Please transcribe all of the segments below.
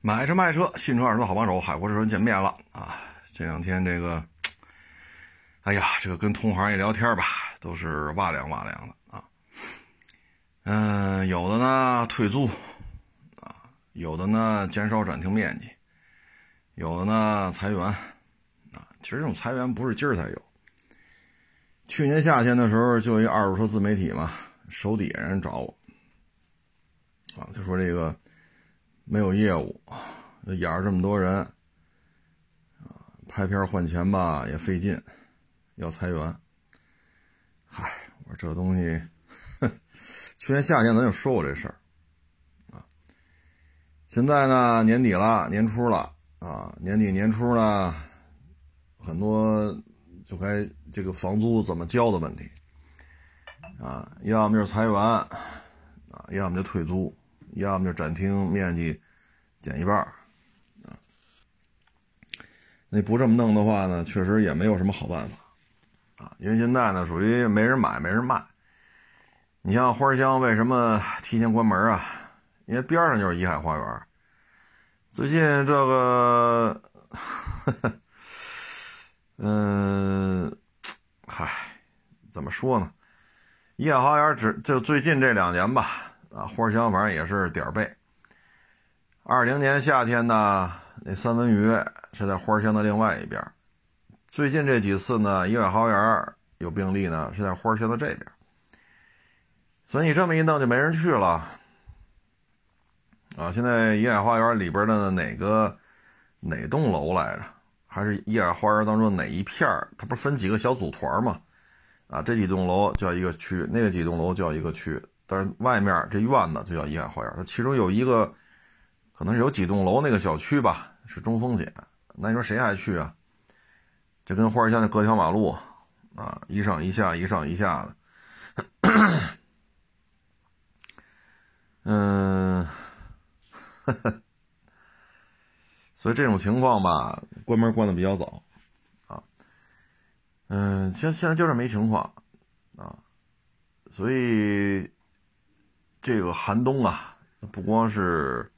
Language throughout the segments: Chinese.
买车卖车，新车二手车好帮手，海阔试车见面了啊！这两天这个，哎呀，这个跟同行一聊天吧，都是哇凉哇凉的啊。嗯，有的呢退租啊，有的呢减少展厅面积，有的呢裁员啊。其实这种裁员不是今儿才有，去年夏天的时候就一二手车自媒体嘛，手底下人找我啊，就说这个。没有业务，养着这么多人，拍片换钱吧也费劲，要裁员。嗨，我说这东西，去年夏天咱就说过这事儿，啊，现在呢年底了，年初了，啊，年底年初呢，很多就该这个房租怎么交的问题，啊，要么就是裁员，啊，要么就退租。要么就展厅面积减一半儿啊，那不这么弄的话呢，确实也没有什么好办法啊。因为现在呢，属于没人买，没人卖。你像花乡为什么提前关门啊？因为边上就是怡海花园。最近这个，嗯，嗨，怎么说呢？怡海花园只就最近这两年吧。啊，花香反正也是点儿背。二零年夏天呢，那三文鱼是在花乡的另外一边。最近这几次呢，怡海花园有病例呢，是在花乡的这边。所以你这么一弄，就没人去了。啊，现在怡海花园里边的哪个哪栋楼来着？还是怡海花园当中哪一片它不是分几个小组团吗？啊，这几栋楼叫一个区，那个几栋楼叫一个区。但是外面这院子就叫怡海花园，它其中有一个，可能是有几栋楼那个小区吧，是中风险。那你说谁爱去啊？这跟花乡那隔条马路啊，一上一下，一上一下的。嗯，所以这种情况吧，关门关的比较早啊。嗯，现现在就是没情况啊，所以。这个寒冬啊，不光是，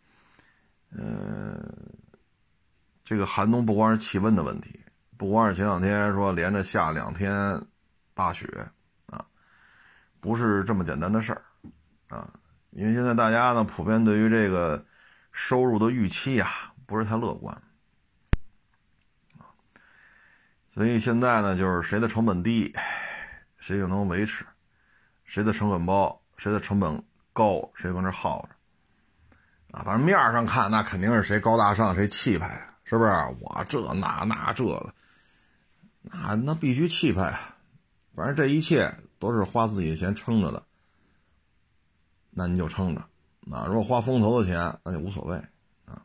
呃，这个寒冬不光是气温的问题，不光是前两天说连着下两天大雪啊，不是这么简单的事儿啊。因为现在大家呢，普遍对于这个收入的预期啊，不是太乐观啊，所以现在呢，就是谁的成本低，谁就能维持；谁的成本高，谁的成本。高谁搁那耗着啊？反正面上看，那肯定是谁高大上，谁气派，是不是？我这那那这个，那那必须气派。反正这一切都是花自己的钱撑着的，那你就撑着。那如果花风投的钱，那就无所谓啊。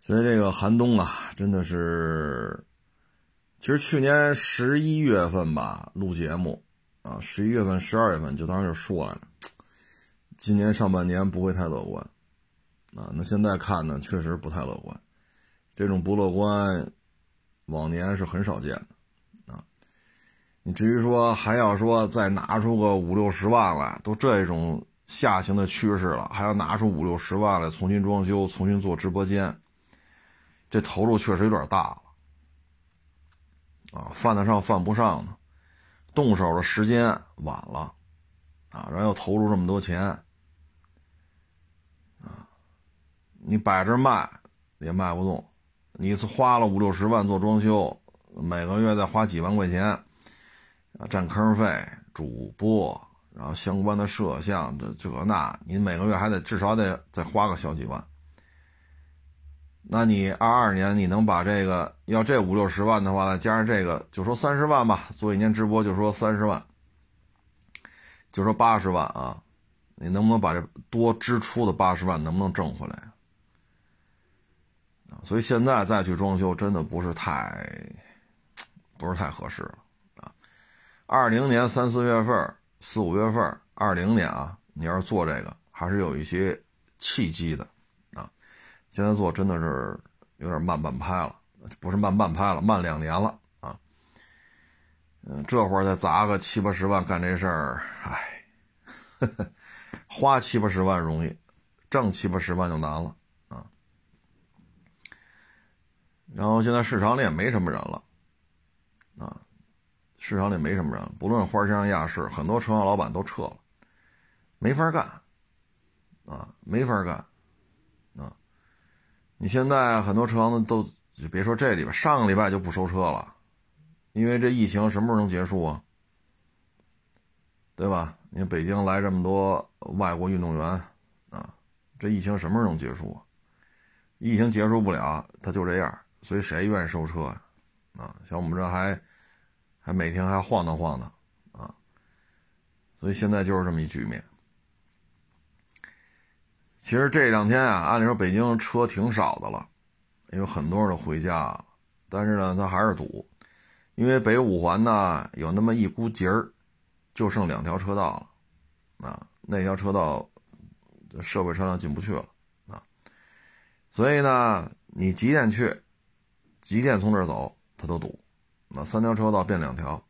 所以这个寒冬啊，真的是，其实去年十一月份吧，录节目。啊，十一月份、十二月份就当时就说了，今年上半年不会太乐观，啊，那现在看呢，确实不太乐观，这种不乐观，往年是很少见的，啊，你至于说还要说再拿出个五六十万来，都这种下行的趋势了，还要拿出五六十万来重新装修、重新做直播间，这投入确实有点大了，啊，犯得上犯不上呢。动手的时间晚了，啊，然后又投入这么多钱，啊，你摆着卖也卖不动，你花了五六十万做装修，每个月再花几万块钱，啊，占坑费、主播，然后相关的摄像，这这那，你每个月还得至少得再花个小几万。那你二二年你能把这个要这五六十万的话，呢加上这个，就说三十万吧，做一年直播就说三十万，就说八十万啊，你能不能把这多支出的八十万能不能挣回来啊？所以现在再去装修真的不是太，不是太合适了啊。二零年三四月份、四五月份，二零年啊，你要是做这个，还是有一些契机的。现在做真的是有点慢半拍了，不是慢半拍了，慢两年了啊。嗯，这会儿再砸个七八十万干这事儿，哎，花七八十万容易，挣七八十万就难了啊。然后现在市场里也没什么人了啊，市场里没什么人，不论花乡亚市，很多车行老板都撤了，没法干啊，没法干。你现在很多车行都就别说这礼拜，上个礼拜就不收车了，因为这疫情什么时候能结束啊？对吧？你北京来这么多外国运动员，啊，这疫情什么时候能结束啊？疫情结束不了，他就这样，所以谁愿意收车呀？啊，像我们这还还每天还晃荡晃荡，啊，所以现在就是这么一局面。其实这两天啊，按理说北京车挺少的了，因为很多人都回家了，但是呢，他还是堵，因为北五环呢有那么一股节儿。就剩两条车道了，啊，那条车道社会车辆进不去了，啊，所以呢，你几点去，几点从这儿走，它都堵，那三条车道变两条，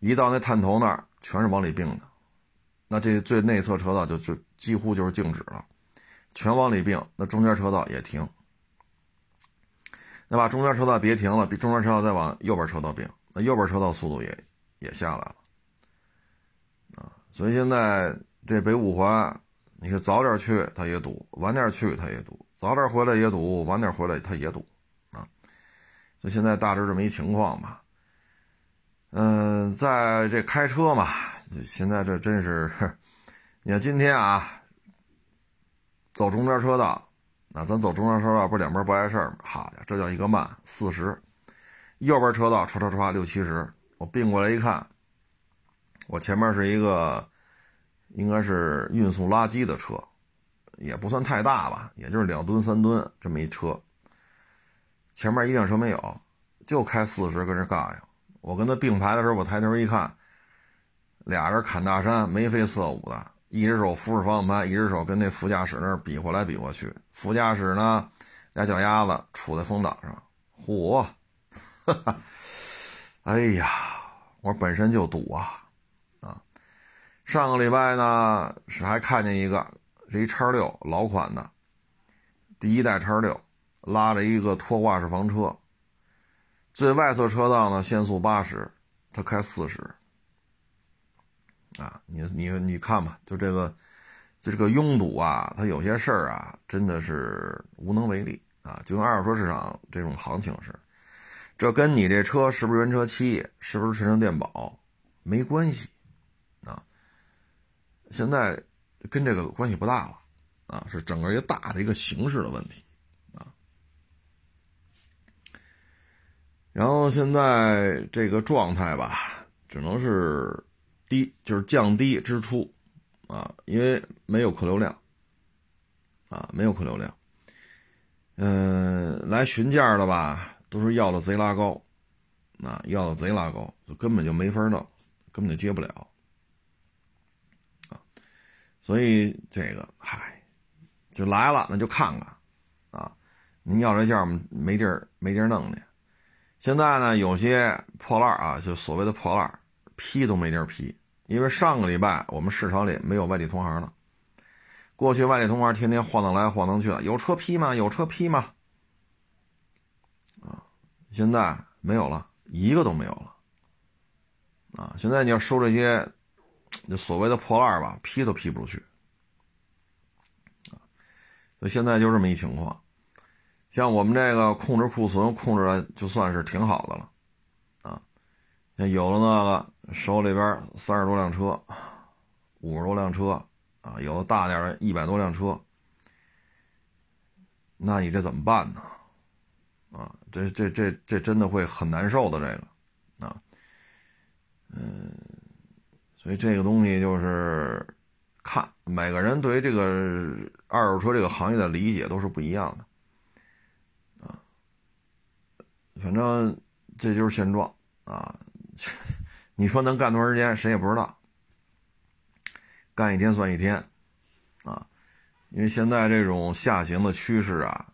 一到那探头那儿，全是往里并的，那这最内侧车道就就几乎就是静止了，全往里并，那中间车道也停，那把中间车道别停了，比中间车道再往右边车道并，那右边车道速度也也下来了。啊所以现在这北五环，你是早点去它也堵，晚点去它也堵，早点回来也堵，晚点回来它也堵，啊，就现在大致这么一情况吧。嗯，在这开车嘛，现在这真是，你看今天啊，走中间车道，那咱走中间车道不是两边不碍事儿吗？好家伙，这叫一个慢，四十，右边车道唰唰唰六七十，我并过来一看。我前面是一个，应该是运送垃圾的车，也不算太大吧，也就是两吨三吨这么一车。前面一辆车没有，就开四十跟这尬呀。我跟他并排的时候，我抬头一看，俩人砍大山，眉飞色舞的，一只手扶着方向盘，一只手跟那副驾驶那儿比划来比划去。副驾驶呢，俩脚丫子杵在风挡上，嚯，哈哈，哎呀，我本身就堵啊啊。上个礼拜呢，是还看见一个，是一叉六老款的，第一代叉六，拉着一个拖挂式房车。最外侧车道呢，限速八十，他开四十。啊，你你你看吧，就这个，就这个拥堵啊，它有些事儿啊，真的是无能为力啊，就跟二手车市场这种行情似的，这跟你这车是不是原车漆，是不是车身电保没关系啊。现在跟这个关系不大了，啊，是整个一个大的一个形式的问题，啊。然后现在这个状态吧，只能是低，就是降低支出，啊，因为没有客流量，啊，没有客流量。嗯，来询价的吧，都是要的贼拉高，啊，要的贼拉高，就根本就没法弄，根本就接不了。啊所以这个嗨，就来了，那就看看，啊，您要这价，我们没地儿没地儿弄去。现在呢，有些破烂啊，就所谓的破烂，批都没地儿批，因为上个礼拜我们市场里没有外地同行了。过去外地同行天天晃荡来晃荡去的，有车批吗？有车批吗？啊，现在没有了，一个都没有了。啊，现在你要收这些。那所谓的破烂吧，批都批不出去，啊，所以现在就这么一情况。像我们这个控制库存控制的就算是挺好的了，啊，像有了那个手里边三十多辆车，五十多辆车，啊，有大点的一百多辆车，那你这怎么办呢？啊，这这这这真的会很难受的这个，啊，嗯。所以这个东西就是看每个人对于这个二手车这个行业的理解都是不一样的，啊，反正这就是现状啊。你说能干多长时间，谁也不知道。干一天算一天，啊，因为现在这种下行的趋势啊，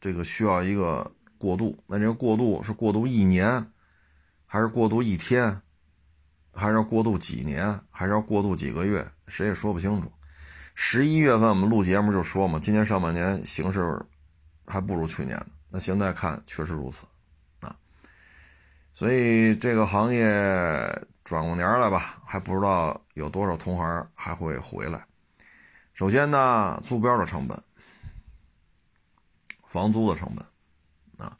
这个需要一个过渡。那这个过渡是过渡一年，还是过渡一天？还是要过渡几年，还是要过渡几个月，谁也说不清楚。十一月份我们录节目就说嘛，今年上半年形势还不如去年呢。那现在看确实如此，所以这个行业转过年来吧，还不知道有多少同行还会回来。首先呢，租标的成本、房租的成本啊，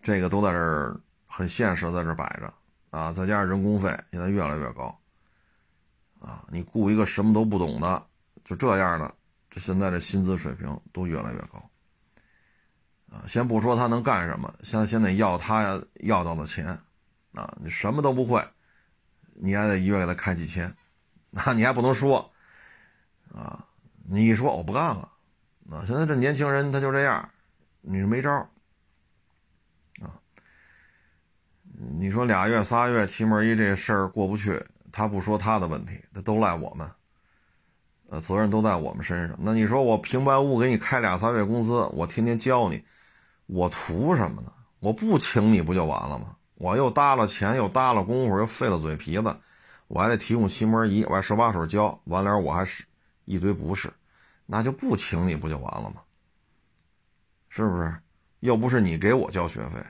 这个都在这儿很现实，在这摆着啊，再加上人工费现在越来越高啊，你雇一个什么都不懂的，就这样的，这现在的薪资水平都越来越高。啊，先不说他能干什么，现在先得要他要到的钱，啊，你什么都不会，你还得一月给他开几千，那你还不能说，啊，你一说我不干了，啊，现在这年轻人他就这样，你没招，啊，你说俩月仨月七门一这事儿过不去，他不说他的问题，他都赖我们，呃，责任都在我们身上。那你说我平白无故给你开俩仨月工资，我天天教你。我图什么呢？我不请你不就完了吗？我又搭了钱，又搭了功夫，又费了嘴皮子，我还得提供漆膜仪，我还手把手教，完了我还是一堆不是，那就不请你不就完了吗？是不是？又不是你给我交学费，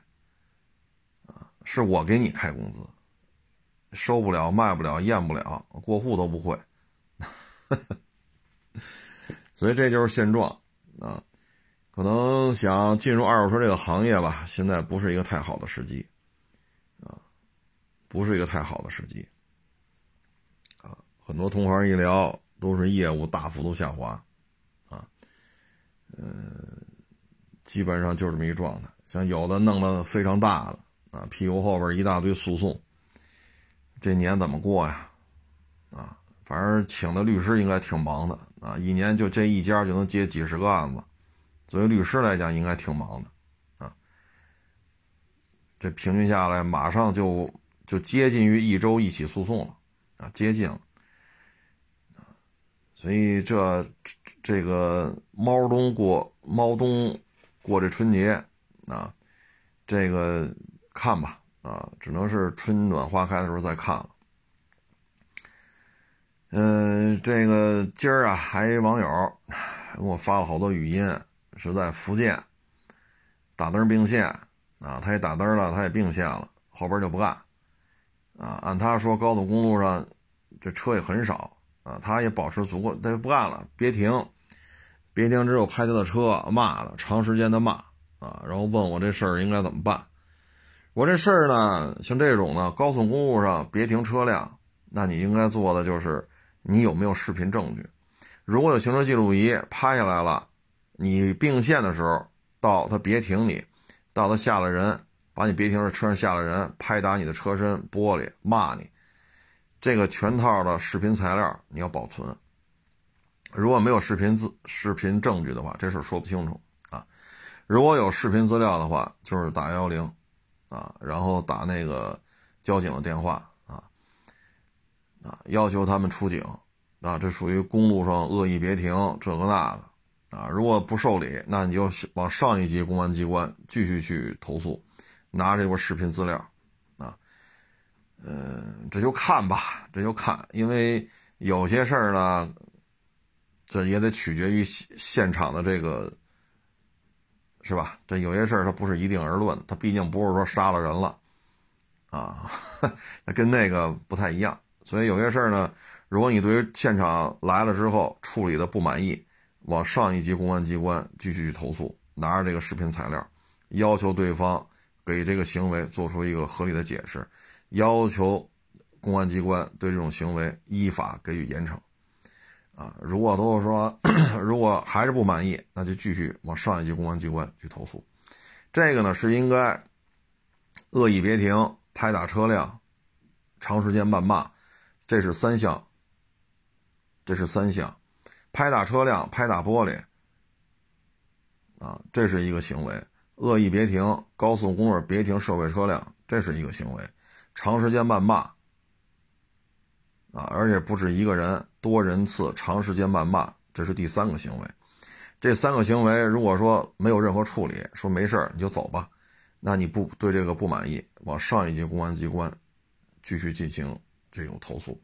啊，是我给你开工资，收不了，卖不了，验不了，过户都不会，所以这就是现状啊。可能想进入二手车这个行业吧，现在不是一个太好的时机，啊，不是一个太好的时机，啊，很多同行一聊都是业务大幅度下滑，啊，呃，基本上就这么一状态。像有的弄得非常大的，啊，屁股后边一大堆诉讼，这年怎么过呀？啊，反正请的律师应该挺忙的，啊，一年就这一家就能接几十个案子。作为律师来讲，应该挺忙的，啊，这平均下来，马上就就接近于一周一起诉讼了，啊，接近了，所以这这个猫冬过猫冬过这春节，啊，这个看吧，啊，只能是春暖花开的时候再看了。嗯，这个今儿啊，还有网友给我发了好多语音。是在福建打灯并线啊，他也打灯了，他也并线了，后边就不干啊。按他说，高速公路上这车也很少啊，他也保持足够，他就不干了，别停，别停，之后拍他的车骂了，长时间的骂啊，然后问我这事儿应该怎么办。我这事儿呢，像这种呢，高速公路上别停车辆，那你应该做的就是你有没有视频证据？如果有行车记录仪拍下来了。你并线的时候，到他别停你，到他下了人，把你别停的车上下了人，拍打你的车身玻璃，骂你，这个全套的视频材料你要保存。如果没有视频资视频证据的话，这事说不清楚啊。如果有视频资料的话，就是打幺幺零，啊，然后打那个交警的电话啊，啊，要求他们出警，啊，这属于公路上恶意别停，这个那个。啊，如果不受理，那你就往上一级公安机关继续去投诉，拿这块视频资料，啊，嗯，这就看吧，这就看，因为有些事儿呢，这也得取决于现现场的这个，是吧？这有些事儿它不是一定而论，它毕竟不是说杀了人了，啊，那跟那个不太一样，所以有些事儿呢，如果你对于现场来了之后处理的不满意。往上一级公安机关继续去投诉，拿着这个视频材料，要求对方给这个行为做出一个合理的解释，要求公安机关对这种行为依法给予严惩。啊，如果都是说，如果还是不满意，那就继续往上一级公安机关去投诉。这个呢是应该恶意别停、拍打车辆、长时间谩骂，这是三项。这是三项。拍打车辆、拍打玻璃，啊，这是一个行为；恶意别停、高速公路别停社会车辆，这是一个行为；长时间谩骂，啊，而且不止一个人，多人次长时间谩骂，这是第三个行为。这三个行为，如果说没有任何处理，说没事你就走吧，那你不对这个不满意，往上一级公安机关继续进行这种投诉，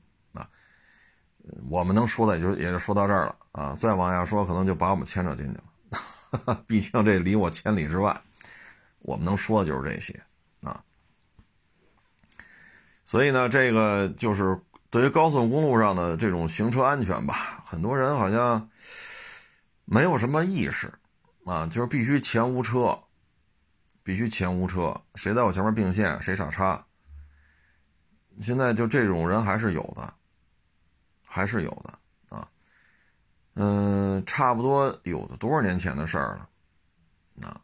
我们能说的也就也就说到这儿了啊，再往下说可能就把我们牵扯进去了，毕竟这离我千里之外，我们能说的就是这些啊。所以呢，这个就是对于高速公路上的这种行车安全吧，很多人好像没有什么意识啊，就是必须前无车，必须前无车，谁在我前面并线谁傻叉。现在就这种人还是有的。还是有的啊，嗯，差不多有的多少年前的事儿了，啊，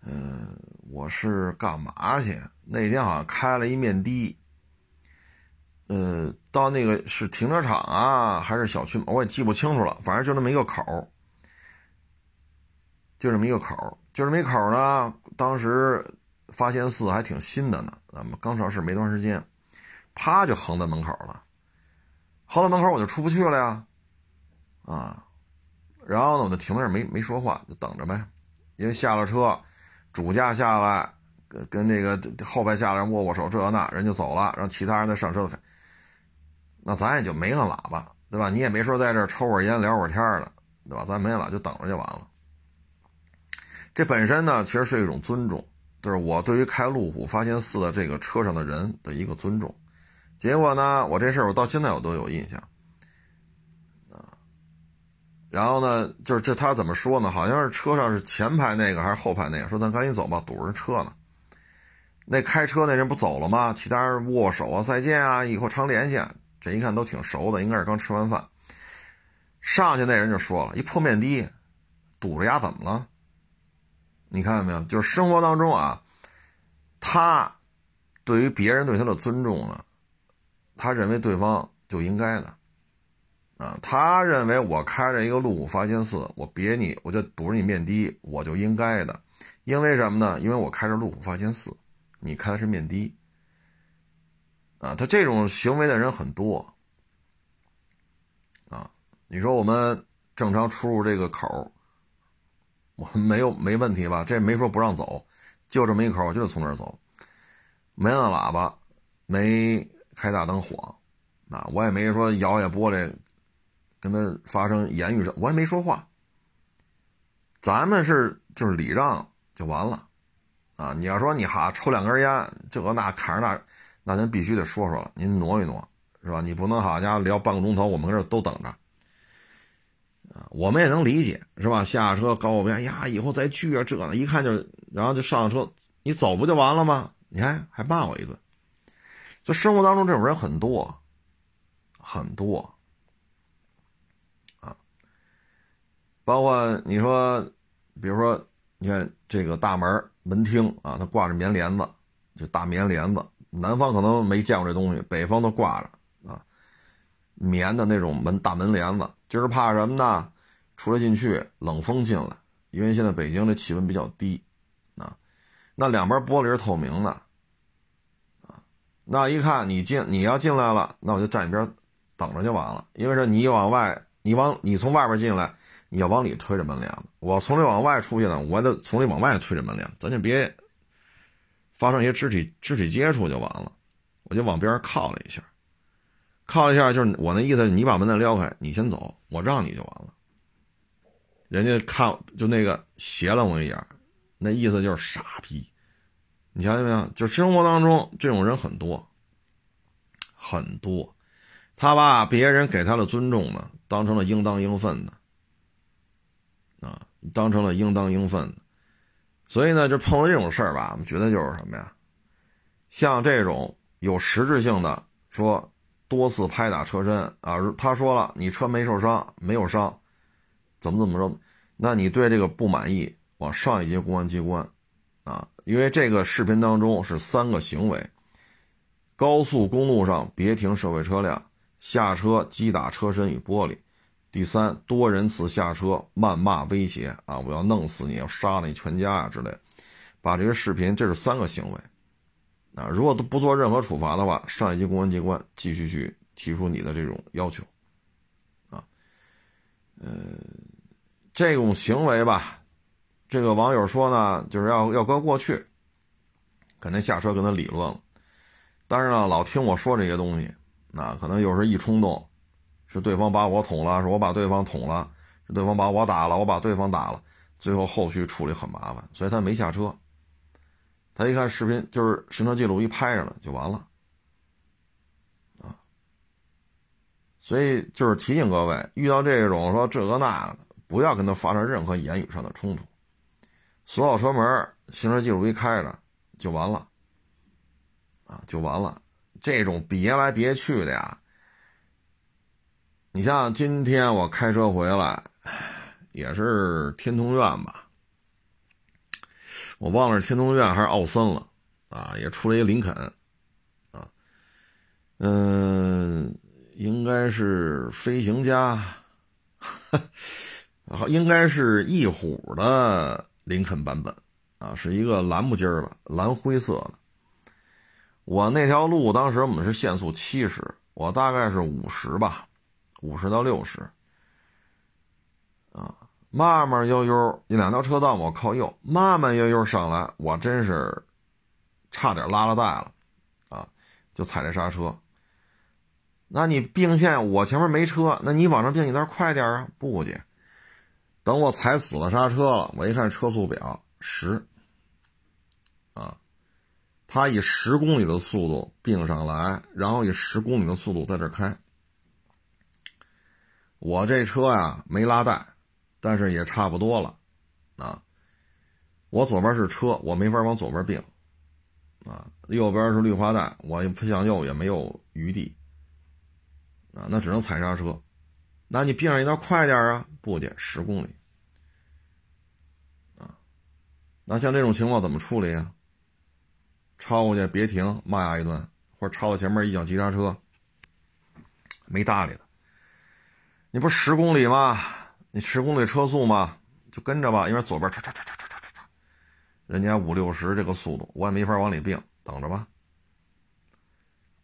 嗯，我是干嘛去？那天好像开了一面的，呃，到那个是停车场啊，还是小区？我也记不清楚了，反正就那么一个口就这么一个口就这么一口呢。当时发现四还挺新的呢，咱们刚上市没多长时间，啪就横在门口了。跑到门口我就出不去了呀，啊，然后呢我就停那儿没没说话，就等着呗。因为下了车，主驾下来跟跟那个后排下来握握手，这那人就走了，让其他人再上车开。那咱也就没按喇叭，对吧？你也没说在这抽会儿烟聊会儿天的，对吧？咱没按，就等着就完了。这本身呢，其实是一种尊重，就是我对于开路虎发现四的这个车上的人的一个尊重。结果呢？我这事儿我到现在我都有印象，啊，然后呢，就是这他怎么说呢？好像是车上是前排那个还是后排那个？说咱赶紧走吧，堵着车呢。那开车那人不走了吗？其他人握手啊，再见啊，以后常联系。这一看都挺熟的，应该是刚吃完饭。上去那人就说了：“一破面的，堵着牙怎么了？”你看到没有？就是生活当中啊，他对于别人对他的尊重呢。他认为对方就应该的，啊，他认为我开着一个路虎发现四，我别你，我就堵着你面的，我就应该的，因为什么呢？因为我开着路虎发现四，你开的是面的，啊，他这种行为的人很多，啊，你说我们正常出入这个口，我没有没问题吧？这没说不让走，就这么一口，就得从那儿走，没按喇叭，没。开大灯晃，啊，我也没说摇下玻璃，跟他发生言语上，我也没说话。咱们是就是礼让就完了，啊，你要说你哈抽两根烟，这个那看着那，那咱必须得说说了，您挪一挪，是吧？你不能好家伙聊半个钟头，我们搁这都等着，啊，我们也能理解，是吧？下车告我哎呀，以后再聚啊，这呢，一看就，然后就上车，你走不就完了吗？你看还骂我一顿。就生活当中这种人很多，很多，啊，包括你说，比如说，你看这个大门门厅啊，它挂着棉帘子，就大棉帘子。南方可能没见过这东西，北方都挂着啊，棉的那种门大门帘子，就是怕什么呢？出来进去冷风进来，因为现在北京的气温比较低，啊，那两边玻璃是透明的。那一看你进，你要进来了，那我就站一边等着就完了。因为说你往外，你往你从外边进来，你要往里推着门帘子；我从里往外出去呢，我得从里往外推着门帘。咱就别发生一些肢体肢体接触就完了。我就往边上靠了一下，靠了一下，就是我那意思，你把门再撩开，你先走，我让你就完了。人家看就那个斜了我一眼，那意思就是傻逼。你瞧见没有？就生活当中这种人很多，很多，他把别人给他的尊重呢，当成了应当应分的，啊，当成了应当应分的，所以呢，就碰到这种事儿吧，我们觉得就是什么呀？像这种有实质性的，说多次拍打车身啊，他说了你车没受伤，没有伤，怎么怎么着？那你对这个不满意，往上一级公安机关。啊，因为这个视频当中是三个行为：高速公路上别停社会车辆，下车击打车身与玻璃；第三，多人次下车谩骂威胁啊，我要弄死你，要杀了你全家啊之类。把这个视频，这是三个行为啊，如果都不做任何处罚的话，上一级公安机关继续去提出你的这种要求啊，呃，这种行为吧。这个网友说呢，就是要要搁过去，肯定下车跟他理论了。但是呢，老听我说这些东西，那可能有时候一冲动，是对方把我捅了，是我把对方捅了，是对方把我打了，我把对方打了，最后后续处理很麻烦，所以他没下车。他一看视频，就是行车记录仪拍着了，就完了。啊，所以就是提醒各位，遇到这种说这个那个，不要跟他发生任何言语上的冲突，锁好车门，行车记录仪开着就完了。啊，就完了。这种别来别去的呀，你像今天我开车回来，也是天通苑吧，我忘了是天通苑还是奥森了，啊，也出了一林肯，啊，嗯，应该是飞行家，好，应该是翼虎的林肯版本，啊，是一个蓝不筋儿的蓝灰色的。我那条路当时我们是限速七十，我大概是五十吧，五十到六十，啊，慢慢悠悠，那两条车道我靠右，慢慢悠悠上来，我真是差点拉了带了，啊，就踩这刹车。那你并线，我前面没车，那你往上并，你那快点啊？不去，等我踩死了刹车了，我一看车速表十，啊。他以十公里的速度并上来，然后以十公里的速度在这开。我这车呀没拉带，但是也差不多了，啊，我左边是车，我没法往左边并，啊，右边是绿化带，我向右也没有余地，啊，那只能踩刹车。那你并上一道快点啊？不去，十公里，啊，那像这种情况怎么处理啊？超过去别停，骂丫一顿，或者超到前面一脚急刹车，没搭理他。你不是十公里吗？你十公里车速吗？就跟着吧，因为左边唰唰唰唰唰唰唰，人家五六十这个速度，我也没法往里并，等着吧。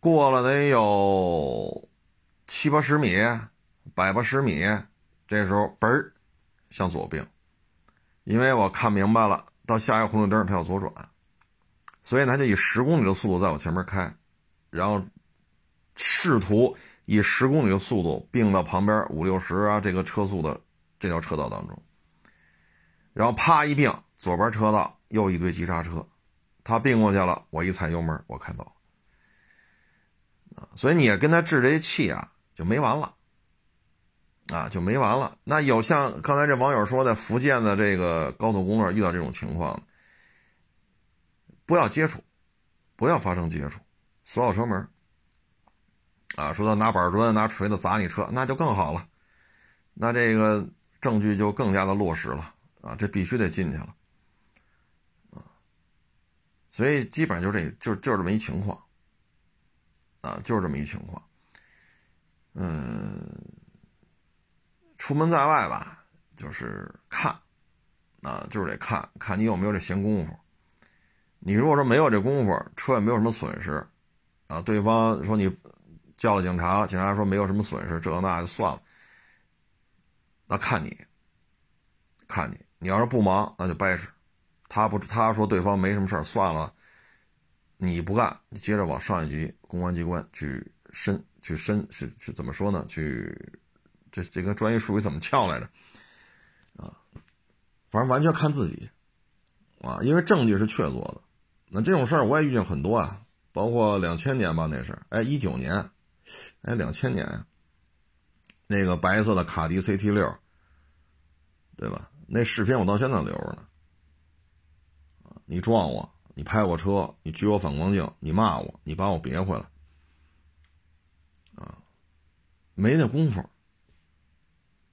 过了得有七八十米，百八十米，这时候嘣儿向左并，因为我看明白了，到下一个红绿灯他要左转。所以他就以十公里的速度在我前面开，然后试图以十公里的速度并到旁边五六十啊这个车速的这条车道当中，然后啪一并，左边车道又一堆急刹车，他并过去了，我一踩油门，我开走啊，所以你也跟他置这些气啊，就没完了。啊，就没完了。那有像刚才这网友说的，福建的这个高速公路遇到这种情况。不要接触，不要发生接触，锁好车门。啊，说他拿板砖、拿锤子砸你车，那就更好了，那这个证据就更加的落实了啊，这必须得进去了，啊，所以基本上就这，就就是这么一情况，啊，就是这么一情况。嗯，出门在外吧，就是看，啊，就是得看看你有没有这闲工夫。你如果说没有这功夫，车也没有什么损失，啊，对方说你叫了警察，警察说没有什么损失，这那就算了。那看你，看你，你要是不忙，那就掰扯。他不，他说对方没什么事，算了。你不干，你接着往上一级公安机关去申，去申是是怎么说呢？去这这个专业术语怎么翘来着？啊，反正完全看自己，啊，因为证据是确凿的。那这种事儿我也遇见很多啊，包括两千年吧，那是，哎，一九年，哎，两千年呀，那个白色的卡迪 CT 六，对吧？那视频我到现在留着呢。你撞我，你拍我车，你举我反光镜，你骂我，你把我别回来，啊，没那功夫。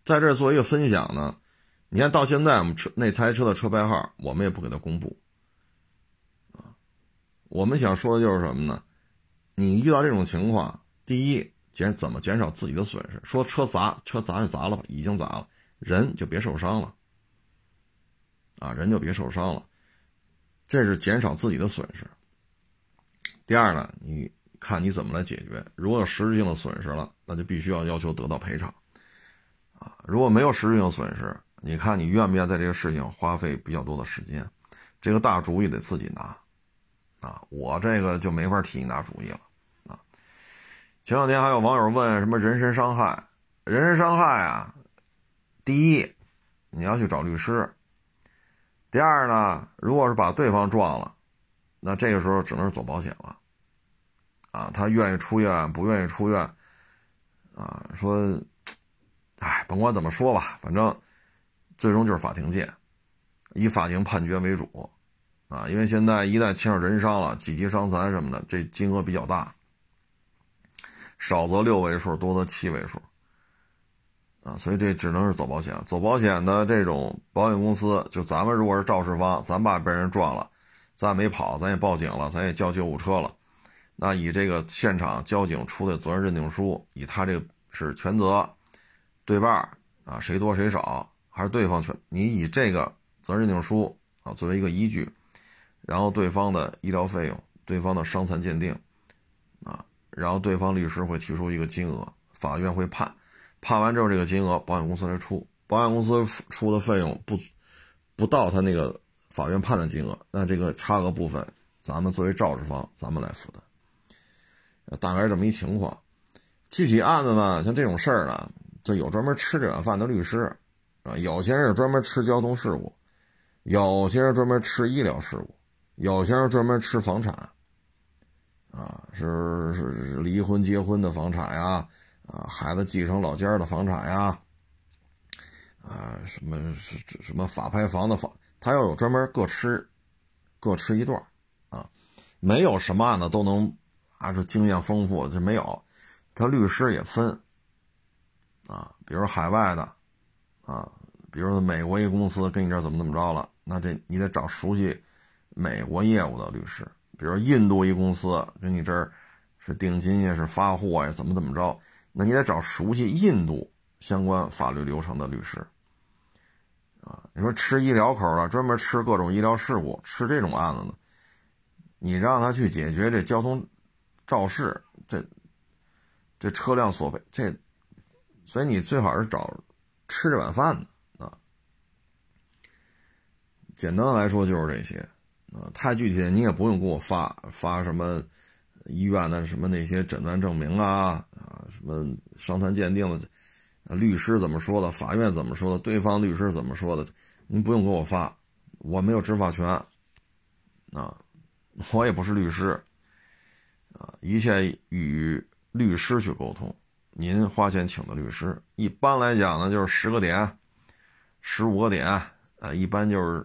在这做一个分享呢，你看到现在我们车那台车的车牌号，我们也不给他公布。啊我们想说的就是什么呢？你遇到这种情况，第一减怎么减少自己的损失？说车砸，车砸就砸了吧，已经砸了，人就别受伤了，啊，人就别受伤了，这是减少自己的损失。第二呢，你看你怎么来解决？如果有实质性的损失了，那就必须要要求得到赔偿，啊，如果没有实质性损失，你看你愿不愿意在这个事情花费比较多的时间？这个大主意得自己拿。啊，我这个就没法替你拿主意了啊。前两天还有网友问什么人身伤害人身伤害啊，第一，你要去找律师；第二呢，如果是把对方撞了，那这个时候只能是走保险了。啊，他愿意出院不愿意出院，啊，说，哎，甭管怎么说吧，反正最终就是法庭见，以法庭判决为主，啊，因为现在一旦牵扯人伤了，几级伤残什么的，这金额比较大，少则六位数，多则七位数，啊，所以这只能是走保险。走保险的这种保险公司，就咱们如果是肇事方，咱爸被人撞了，咱没跑，咱也报警了，咱也叫救护车了。那以这个现场交警出的责任认定书，以他这个是全责对半啊，谁多谁少，还是对方全？你以这个责任认定书啊作为一个依据，然后对方的医疗费用、对方的伤残鉴定啊，然后对方律师会提出一个金额，法院会判，判完之后这个金额保险公司来出，保险公司出的费用不不到他那个法院判的金额，那这个差额部分，咱们作为肇事方，咱们来负担。大概是这么一情况，具体案子呢，像这种事儿呢，就有专门吃这碗饭的律师，啊，有些人是专门吃交通事故，有些人专门吃医疗事故，有些人专门吃房产，啊，是是离婚结婚的房产呀，啊，孩子继承老家的房产呀，啊，什么什什么法拍房的房，他要有专门各吃，各吃一段，啊，没有什么案子都能。啊，是经验丰富，这没有，他律师也分，啊，比如海外的，啊，比如美国一公司跟你这怎么怎么着了，那这你得找熟悉美国业务的律师，比如印度一公司跟你这儿是定金呀，是发货呀，怎么怎么着，那你得找熟悉印度相关法律流程的律师，啊，你说吃医疗口的，专门吃各种医疗事故，吃这种案子呢，你让他去解决这交通。肇事，这这车辆索赔，这，所以你最好是找吃这碗饭的啊。简单来说就是这些啊，太具体的你也不用给我发发什么医院的什么那些诊断证明啊啊，什么伤残鉴定的，律师怎么说的，法院怎么说的，对方律师怎么说的，您不用给我发，我没有执法权啊，我也不是律师。啊，一切与律师去沟通。您花钱请的律师，一般来讲呢，就是十个点，十五个点，啊，一般就是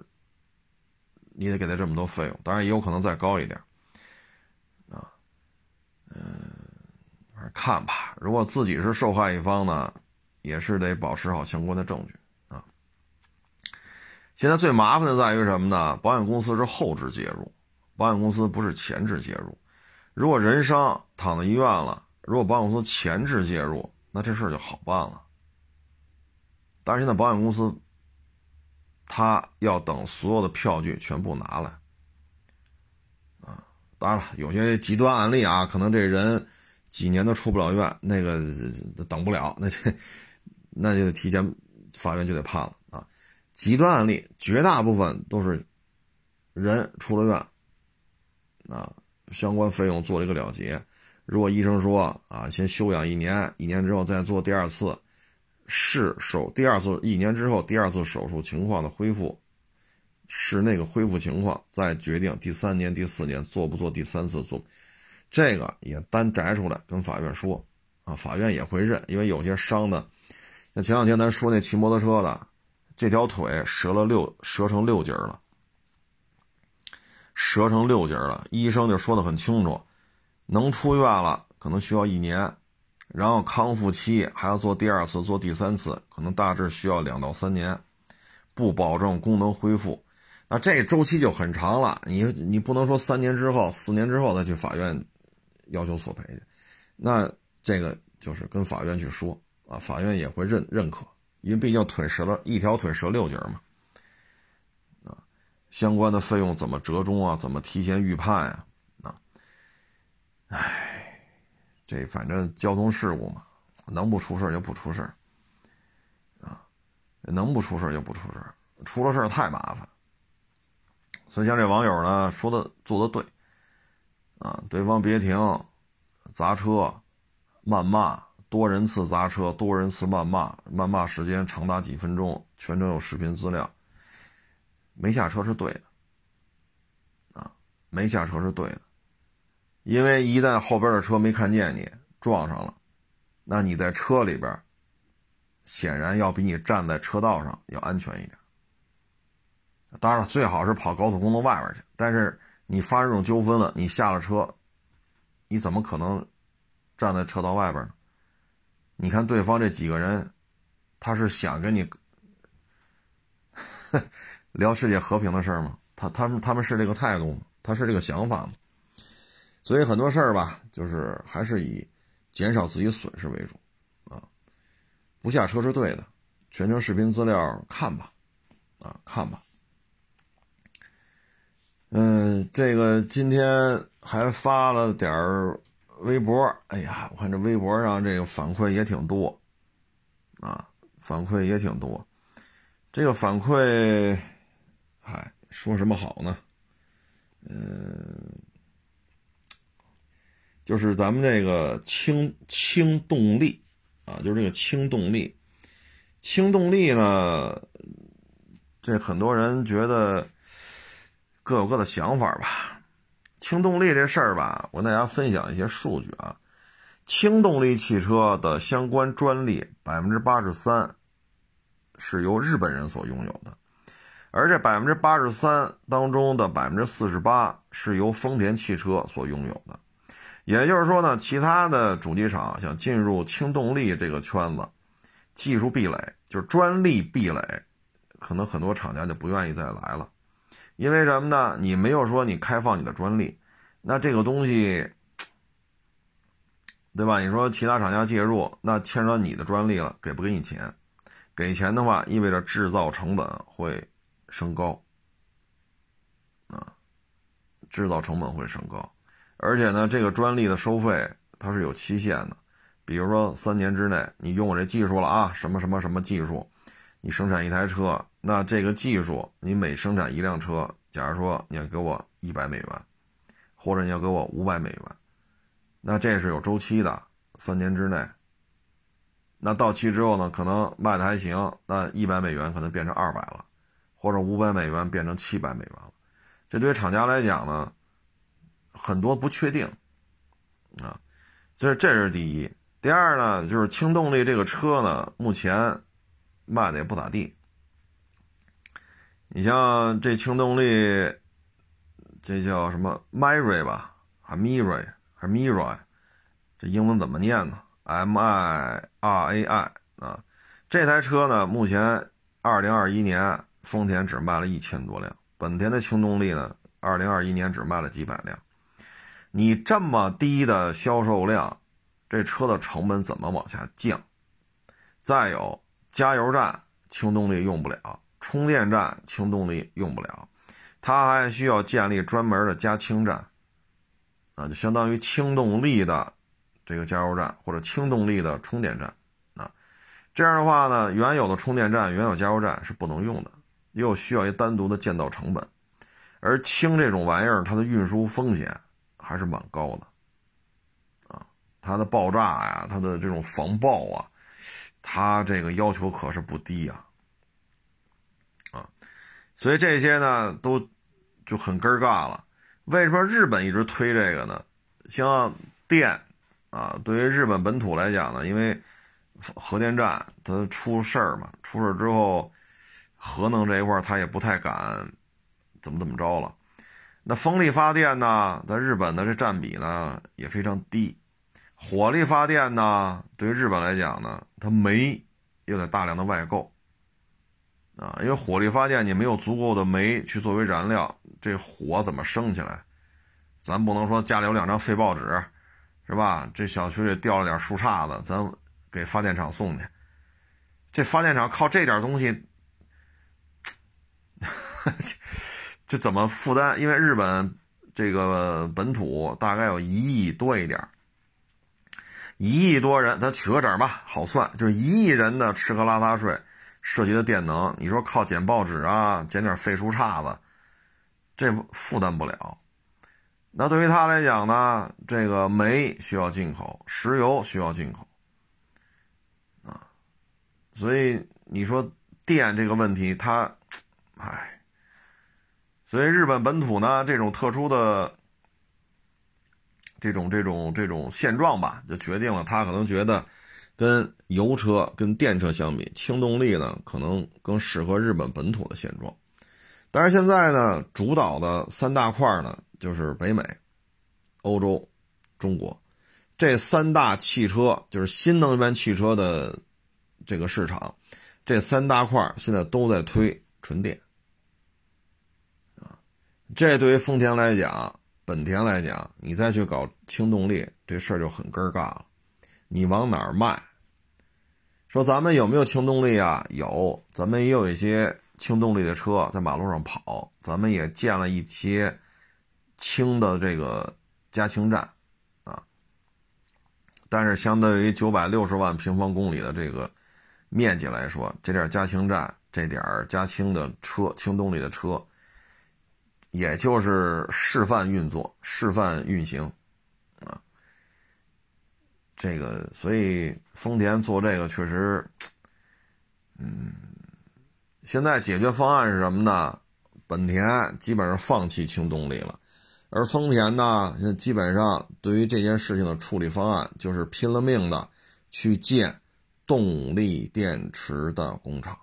你得给他这么多费用，当然也有可能再高一点，啊，嗯，反正看吧。如果自己是受害一方呢，也是得保持好相关的证据啊。现在最麻烦的在于什么呢？保险公司是后置介入，保险公司不是前置介入。如果人伤躺在医院了，如果保险公司前置介入，那这事儿就好办了。但是现在保险公司，他要等所有的票据全部拿来，啊，当然了，有些极端案例啊，可能这人几年都出不了院，那个等不了，那那就提前法院就得判了啊。极端案例，绝大部分都是人出了院，啊。相关费用做了一个了结。如果医生说啊，先休养一年，一年之后再做第二次，是手第二次一年之后第二次手术情况的恢复，是那个恢复情况，再决定第三年、第四年做不做第三次做，这个也单摘出来跟法院说啊，法院也会认，因为有些伤的，那前两天咱说那骑摩托车的，这条腿折了六折成六节了。折成六节了，医生就说的很清楚，能出院了，可能需要一年，然后康复期还要做第二次、做第三次，可能大致需要两到三年，不保证功能恢复，那这周期就很长了。你你不能说三年之后、四年之后再去法院要求索赔去，那这个就是跟法院去说啊，法院也会认认可，因为毕竟腿折了一条腿折六节嘛。相关的费用怎么折中啊？怎么提前预判呀？啊，唉，这反正交通事故嘛，能不出事就不出事啊，能不出事就不出事出了事太麻烦。所以像这网友呢说的做的对，啊，对方别停，砸车、谩骂、多人次砸车、多人次谩骂，谩骂时间长达几分钟，全程有视频资料。没下车是对的，啊，没下车是对的，因为一旦后边的车没看见你撞上了，那你在车里边，显然要比你站在车道上要安全一点。当然了，最好是跑高速公路外边去，但是你发生这种纠纷了，你下了车，你怎么可能站在车道外边呢？你看对方这几个人，他是想跟你 聊世界和平的事吗？他他们他们是这个态度吗？他是这个想法吗？所以很多事儿吧，就是还是以减少自己损失为主啊。不下车是对的，全程视频资料看吧，啊看吧。嗯，这个今天还发了点儿。微博，哎呀，我看这微博上这个反馈也挺多，啊，反馈也挺多。这个反馈，嗨，说什么好呢？嗯，就是咱们这个轻轻动力啊，就是这个轻动力，轻动力呢，这很多人觉得各有各的想法吧。轻动力这事儿吧，我跟大家分享一些数据啊。轻动力汽车的相关专利百分之八十三是由日本人所拥有的，而这百分之八十三当中的百分之四十八是由丰田汽车所拥有的。也就是说呢，其他的主机厂想进入轻动力这个圈子，技术壁垒就是专利壁垒，可能很多厂家就不愿意再来了。因为什么呢？你没有说你开放你的专利，那这个东西，对吧？你说其他厂家介入，那牵扯到你的专利了，给不给你钱？给钱的话，意味着制造成本会升高，啊，制造成本会升高，而且呢，这个专利的收费它是有期限的，比如说三年之内你用我这技术了啊，什么什么什么技术。你生产一台车，那这个技术，你每生产一辆车，假如说你要给我一百美元，或者你要给我五百美元，那这是有周期的，三年之内。那到期之后呢，可能卖的还行，那一百美元可能变成二百了，或者五百美元变成七百美元了。这对厂家来讲呢，很多不确定啊。这这是第一。第二呢，就是轻动力这个车呢，目前。卖的也不咋地。你像这轻动力，这叫什么 Mirai 吧，还 Mirai 还 Mirai，这英文怎么念呢？M I R A I 啊。这台车呢，目前二零二一年丰田只卖了一千多辆，本田的轻动力呢，二零二一年只卖了几百辆。你这么低的销售量，这车的成本怎么往下降？再有。加油站轻动力用不了，充电站轻动力用不了，它还需要建立专门的加氢站，啊，就相当于轻动力的这个加油站或者轻动力的充电站，啊，这样的话呢，原有的充电站、原有加油站是不能用的，又需要一单独的建造成本，而氢这种玩意儿，它的运输风险还是蛮高的，啊，它的爆炸呀，它的这种防爆啊。它这个要求可是不低呀，啊，所以这些呢都就很根儿尬了。为什么日本一直推这个呢？像电啊，对于日本本土来讲呢，因为核电站它出事儿嘛，出事儿之后，核能这一块它也不太敢怎么怎么着了。那风力发电呢，在日本的这占比呢也非常低。火力发电呢，对于日本来讲呢，它煤又得大量的外购啊，因为火力发电你没有足够的煤去作为燃料，这火怎么升起来？咱不能说家里有两张废报纸，是吧？这小区里掉了点树杈子，咱给发电厂送去。这发电厂靠这点东西，这怎么负担？因为日本这个本土大概有一亿多一点。一亿多人，咱取个整吧，好算，就是一亿人的吃喝拉撒睡涉及的电能，你说靠捡报纸啊，捡点废书叉子，这负担不了。那对于他来讲呢，这个煤需要进口，石油需要进口，啊所以你说电这个问题，他，唉，所以日本本土呢这种特殊的这种这种这种现状吧，就决定了他可能觉得跟油车跟电车相比，轻动力呢可能更适合日本本土的现状。但是现在呢，主导的三大块呢，就是北美、欧洲、中国这三大汽车，就是新能源汽车的这个市场，这三大块现在都在推纯电。这对于丰田来讲、本田来讲，你再去搞轻动力，这事儿就很尴尬了。你往哪儿卖？说咱们有没有轻动力啊？有，咱们也有一些。轻动力的车在马路上跑，咱们也建了一些轻的这个加氢站啊，但是相对于九百六十万平方公里的这个面积来说，这点加氢站，这点加氢的车，轻动力的车，也就是示范运作、示范运行啊。这个，所以丰田做这个确实，嗯。现在解决方案是什么呢？本田基本上放弃轻动力了，而丰田呢，现在基本上对于这件事情的处理方案就是拼了命的去建动力电池的工厂。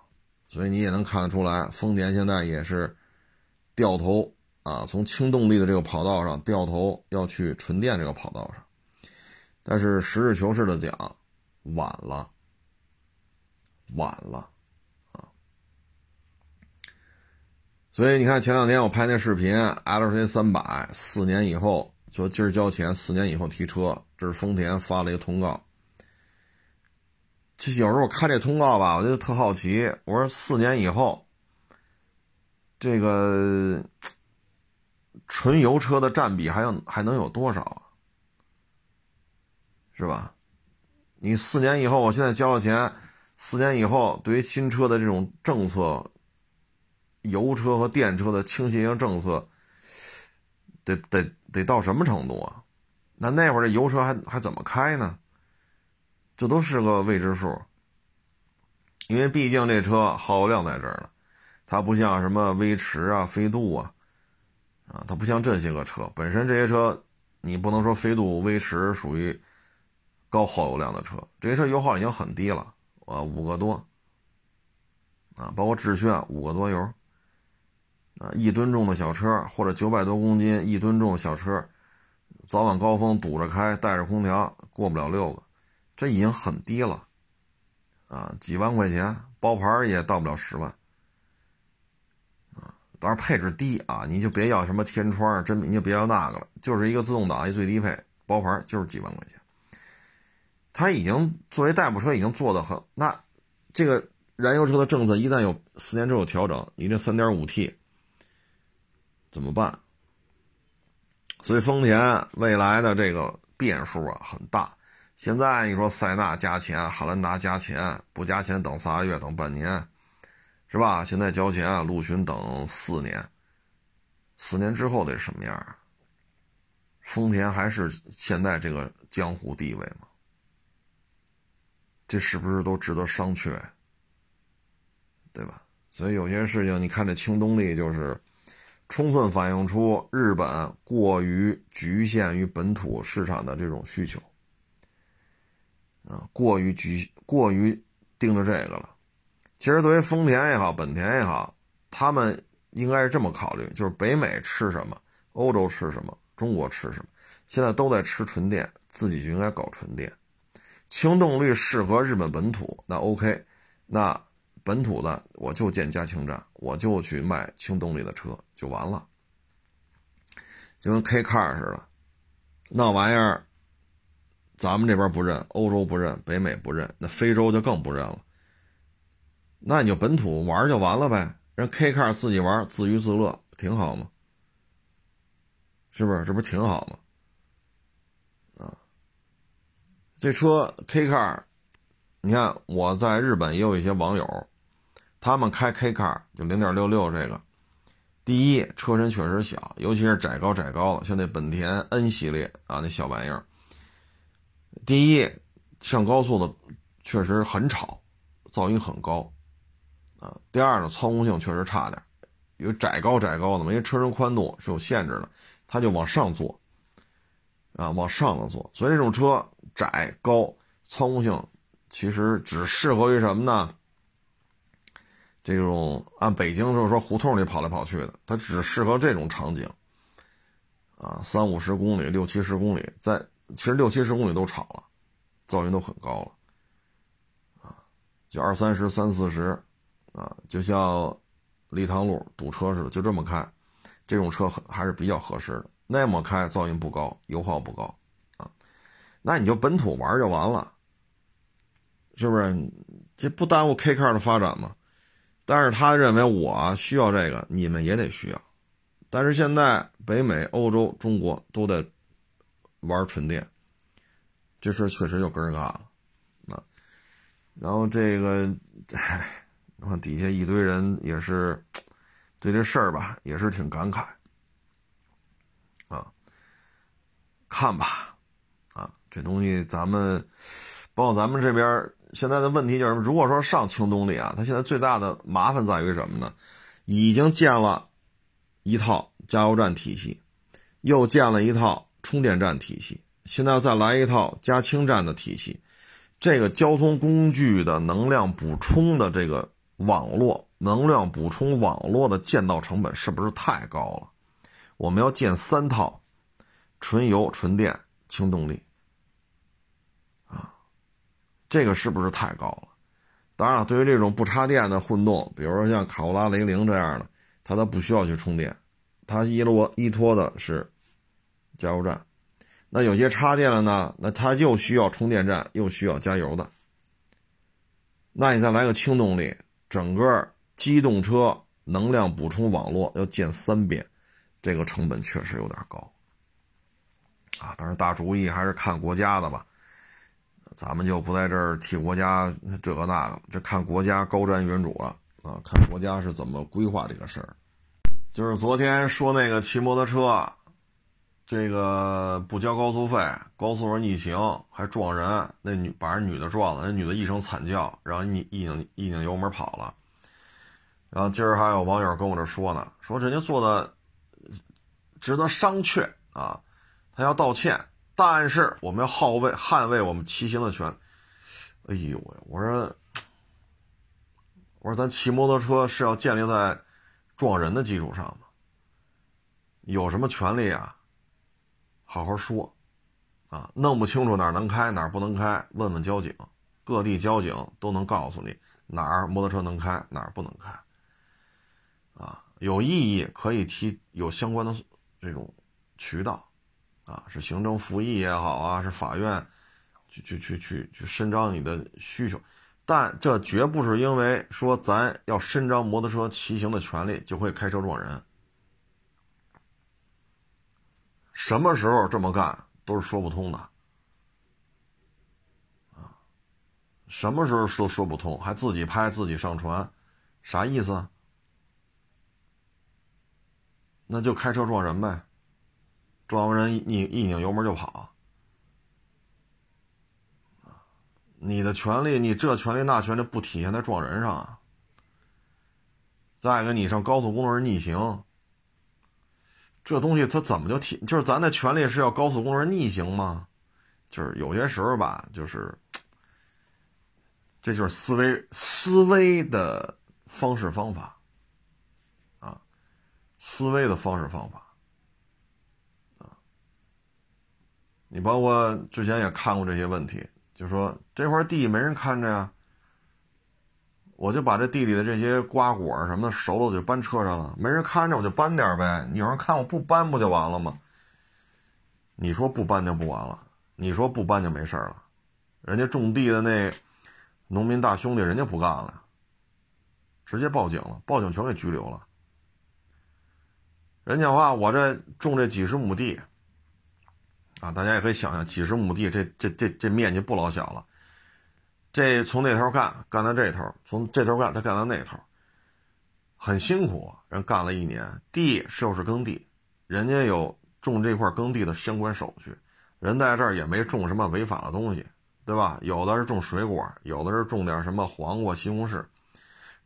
所以你也能看得出来，丰田现在也是掉头啊，从轻动力的这个跑道上掉头要去纯电这个跑道上。但是实事求是的讲，晚了，晚了。啊所以你看，前两天我拍那视频，L C 三百四年以后说今儿交钱，四年以后提车，这是丰田发了一个通告。其实有时候我看这通告吧，我就特好奇，我说四年以后，这个纯油车的占比还有还能有多少啊？是吧？你四年以后，我现在交了钱，四年以后对于新车的这种政策。油车和电车的倾斜性政策，得得得到什么程度啊？那那会儿这油车还还怎么开呢？这都是个未知数。因为毕竟这车耗油量在这儿呢，它不像什么威驰啊、飞度啊，啊，它不像这些个车。本身这些车，你不能说飞度、威驰属于高耗油量的车，这些车油耗已经很低了，啊，五个多，啊，包括致炫五个多油。啊，一吨重的小车或者九百多公斤一吨重的小车，早晚高峰堵着开，带着空调过不了六个，这已经很低了。啊，几万块钱包牌也到不了十万。当然配置低啊，你就别要什么天窗真，你就别要那个了，就是一个自动挡一最低配，包牌就是几万块钱。它已经作为代步车已经做的很，那这个燃油车的政策一旦有四年之后调整，你这三点五 T。怎么办？所以丰田未来的这个变数啊很大。现在你说塞纳加钱，汉兰达加钱，不加钱等仨月，等半年，是吧？现在交钱啊，陆巡等四年，四年之后得什么样啊？丰田还是现在这个江湖地位吗？这是不是都值得商榷？对吧？所以有些事情，你看这轻动力就是。充分反映出日本过于局限于本土市场的这种需求，啊，过于局过于盯着这个了。其实，作为丰田也好，本田也好，他们应该是这么考虑：就是北美吃什么，欧洲吃什么，中国吃什么，现在都在吃纯电，自己就应该搞纯电。轻动力适合日本本土，那 OK，那。本土的我就建加氢站，我就去卖轻动力的车就完了，就跟 K car 似的，那玩意儿，咱们这边不认，欧洲不认，北美不认，那非洲就更不认了。那你就本土玩就完了呗，人 K car 自己玩自娱自乐，挺好吗？是不是？这不挺好吗？啊，这车 K car，你看我在日本也有一些网友。他们开 K car 就零点六六这个，第一车身确实小，尤其是窄高窄高的，像那本田 N 系列啊那小玩意儿。第一上高速的确实很吵，噪音很高，啊，第二呢，操控性确实差点，有窄高窄高的嘛，因为车身宽度是有限制的，它就往上坐，啊，往上了坐，所以这种车窄高，操控性其实只适合于什么呢？这种按北京就是说胡同里跑来跑去的，它只适合这种场景，啊，三五十公里、六七十公里，在其实六七十公里都吵了，噪音都很高了。啊就二三十、三四十，啊，就像礼堂路堵车似的，就这么开，这种车还是比较合适的。那么开噪音不高，油耗不高，啊，那你就本土玩就完了，是不是？这不耽误 K car 的发展吗？但是他认为我需要这个，你们也得需要。但是现在北美、欧洲、中国都在玩纯电，这事确实就跟人干了。然后这个，唉，我看底下一堆人也是对这事儿吧，也是挺感慨啊。看吧，啊，这东西咱们，包括咱们这边现在的问题就是，如果说上氢动力啊，它现在最大的麻烦在于什么呢？已经建了一套加油站体系，又建了一套充电站体系，现在再来一套加氢站的体系。这个交通工具的能量补充的这个网络，能量补充网络的建造成本是不是太高了？我们要建三套，纯油、纯电、轻动力，啊，这个是不是太高了？当然了，对于这种不插电的混动，比如说像卡罗拉、雷凌这样的，它都不需要去充电，它依托依托的是加油站。那有些插电了呢，那它又需要充电站，又需要加油的。那你再来个轻动力，整个机动车能量补充网络要建三遍，这个成本确实有点高啊。但是大主意还是看国家的吧，咱们就不在这儿替国家这个那个，这看国家高瞻远瞩了啊，看国家是怎么规划这个事儿。就是昨天说那个骑摩托车。这个不交高速费，高速上逆行还撞人，那女把人女的撞了，那女的一声惨叫，然后一一拧一拧油门跑了。然后今儿还有网友跟我这说呢，说人家做的值得商榷啊，他要道歉，但是我们要捍卫捍卫我们骑行的权利。哎呦喂，我说我说咱骑摩托车是要建立在撞人的基础上吗？有什么权利啊？好好说，啊，弄不清楚哪儿能开哪儿不能开，问问交警，各地交警都能告诉你哪儿摩托车能开哪儿不能开。啊，有异议可以提有相关的这种渠道，啊，是行政复议也好啊，是法院去去去去去伸张你的需求，但这绝不是因为说咱要伸张摩托车骑行的权利就会开车撞人。什么时候这么干都是说不通的，啊，什么时候说说不通，还自己拍自己上传，啥意思？那就开车撞人呗，撞完人一一拧油门就跑，你的权利，你这权利那权利不体现在撞人上啊。再一个，你上高速公路上逆行。这东西它怎么就体？就是咱的权利是要高速公路逆行吗？就是有些时候吧，就是，这就是思维思维的方式方法，啊，思维的方式方法，啊，你包括之前也看过这些问题，就说这块地没人看着呀。我就把这地里的这些瓜果什么的熟了，我就搬车上了。没人看着，我就搬点呗。有人看我不搬不就完了吗？你说不搬就不完了？你说不搬就没事了？人家种地的那农民大兄弟，人家不干了，直接报警了，报警全给拘留了。人家话，我这种这几十亩地啊，大家也可以想想，几十亩地，这这这这面积不老小了。这从那头干干到这头，从这头干他干到那头，很辛苦。人干了一年，地就是耕地，人家有种这块耕地的相关手续，人在这儿也没种什么违法的东西，对吧？有的是种水果，有的是种点什么黄瓜、西红柿，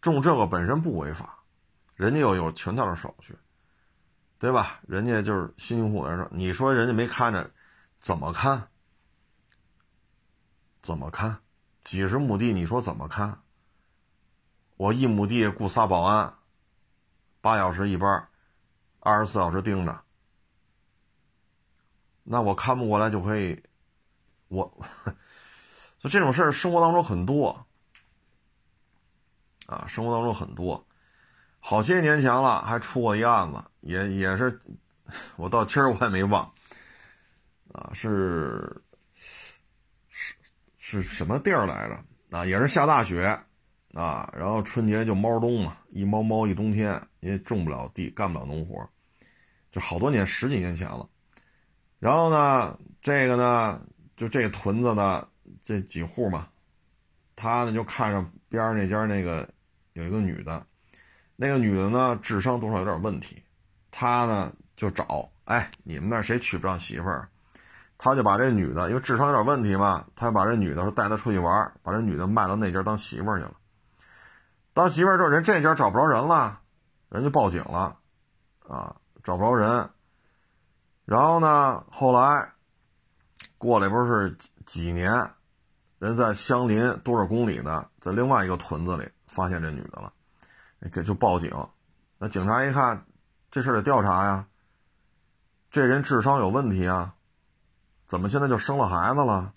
种这个本身不违法，人家又有全套的手续，对吧？人家就是辛辛苦苦的说，你说人家没看着，怎么看？怎么看？几十亩地，你说怎么看？我一亩地雇仨保安，八小时一班，二十四小时盯着，那我看不过来就可以，我，就这种事儿，生活当中很多，啊，生活当中很多，好些年前了，还出过一案子，也也是，我到今儿我也没忘，啊，是是是什么地儿来着？啊，也是下大雪。啊，然后春节就猫冬嘛，一猫猫一冬天，因为种不了地，干不了农活，就好多年，十几年前了。然后呢，这个呢，就这屯子的这几户嘛，他呢就看上边上那家那个有一个女的，那个女的呢智商多少有点问题，他呢就找，哎，你们那谁娶不上媳妇儿？他就把这女的，因为智商有点问题嘛，他就把这女的说带她出去玩，把这女的卖到那家当媳妇儿去了。当媳妇儿之后，人这家找不着人了，人就报警了，啊，找不着人。然后呢，后来过来不是几年，人在相邻多少公里的，在另外一个屯子里发现这女的了，给就报警。那警察一看，这事得调查呀，这人智商有问题啊，怎么现在就生了孩子了？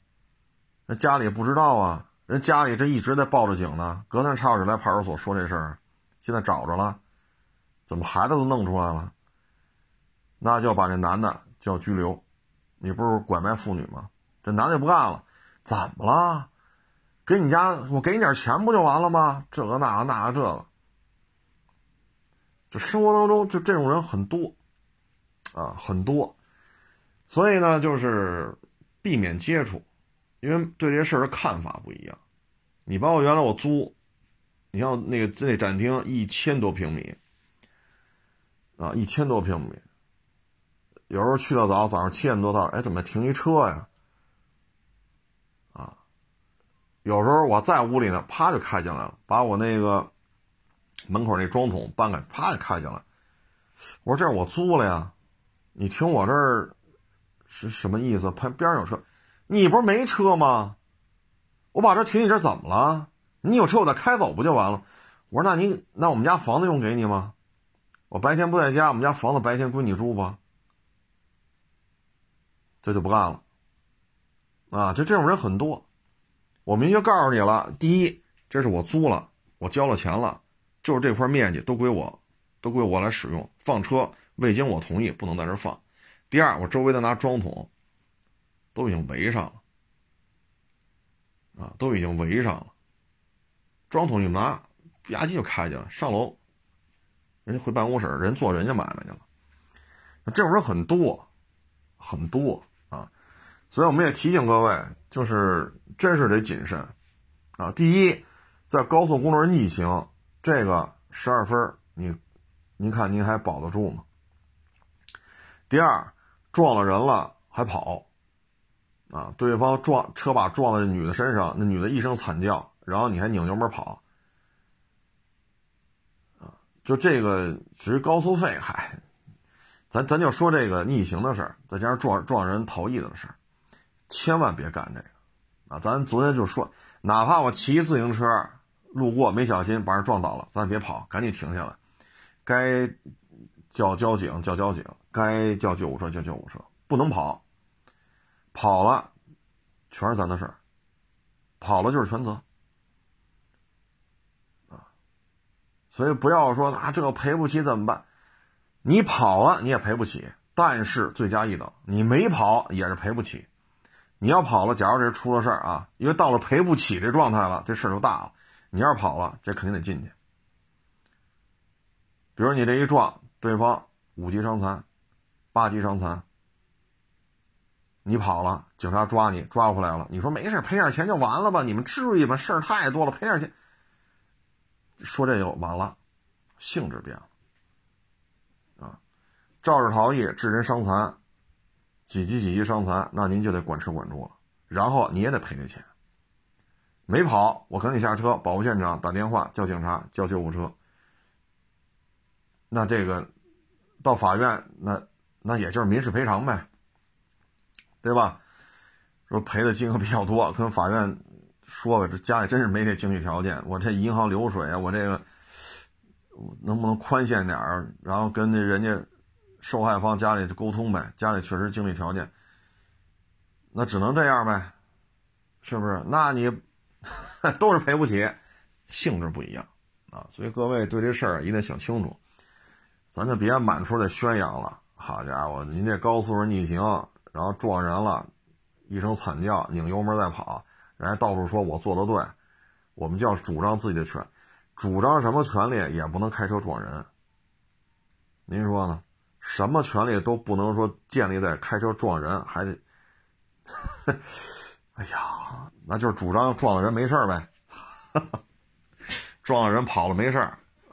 那家里不知道啊。人家里这一直在报着警呢，隔三差五来派出所说这事儿，现在找着了，怎么孩子都弄出来了？那就要把这男的就要拘留，你不是拐卖妇女吗？这男的就不干了，怎么了？给你家我给你点钱不就完了吗？这个那个那个这个，就生活当中就这种人很多，啊很多，所以呢就是避免接触。因为对这事儿的看法不一样，你包括原来我租，你像那个那展厅一千多平米，啊，一千多平米，有时候去的早，早上七点多到，哎，怎么停一车呀？啊，有时候我在屋里呢，啪就开进来了，把我那个门口那装桶搬开，啪就开进来。我说这是我租了呀，你停我这儿是什么意思？旁边有车。你不是没车吗？我把车停你这怎么了？你有车我再开走不就完了？我说那你那我们家房子用给你吗？我白天不在家，我们家房子白天归你住吧。这就不干了。啊，就这种人很多。我明确告诉你了，第一，这是我租了，我交了钱了，就是这块面积都归我，都归我来使用。放车未经我同意不能在这放。第二，我周围的拿装桶。都已经围上了，啊，都已经围上了。装桶一拿，吧唧就开去了，上楼，人家回办公室，人做人家买卖去了。这种人很多，很多啊，所以我们也提醒各位，就是真是得谨慎啊。第一，在高速公路逆行，这个十二分，你，您看您还保得住吗？第二，撞了人了还跑。啊！对方撞车把撞在女的身上，那女的一声惨叫，然后你还拧油门跑，啊！就这个其实高速费，嗨，咱咱就说这个逆行的事儿，再加上撞撞人逃逸的事儿，千万别干这个啊！咱昨天就说，哪怕我骑自行车路过没小心把人撞倒了，咱别跑，赶紧停下来，该叫交警叫交警，该叫救护车叫救护车，不能跑。跑了，全是咱的事儿。跑了就是全责，啊，所以不要说啊，这个赔不起怎么办？你跑了你也赔不起，但是罪加一等，你没跑也是赔不起。你要跑了，假如这出了事儿啊，因为到了赔不起这状态了，这事儿就大了。你要是跑了，这肯定得进去。比如你这一撞，对方五级伤残，八级伤残。你跑了，警察抓你，抓回来了。你说没事，赔点钱就完了吧？你们至于吗？事儿太多了，赔点钱。说这就完了，性质变了啊！肇事逃逸致人伤残，几级几级伤残，那您就得管吃管住了然后你也得赔这钱。没跑，我赶紧下车，保护现场，打电话叫警察，叫救护车。那这个到法院，那那也就是民事赔偿呗，对吧？说赔的金额比较多，跟法院说吧，这家里真是没这经济条件，我这银行流水啊，我这个能不能宽限点儿？然后跟那人家受害方家里沟通呗，家里确实经济条件，那只能这样呗，是不是？那你。都是赔不起，性质不一样啊，所以各位对这事儿一定想清楚，咱就别满处的宣扬了。好家伙，您这高速上逆行，然后撞人了，一声惨叫，拧油门再跑，人家到处说我做的对，我们就要主张自己的权，主张什么权利也不能开车撞人。您说呢？什么权利都不能说建立在开车撞人，还得，哎呀。那就是主张撞了人没事呗，撞了人跑了没事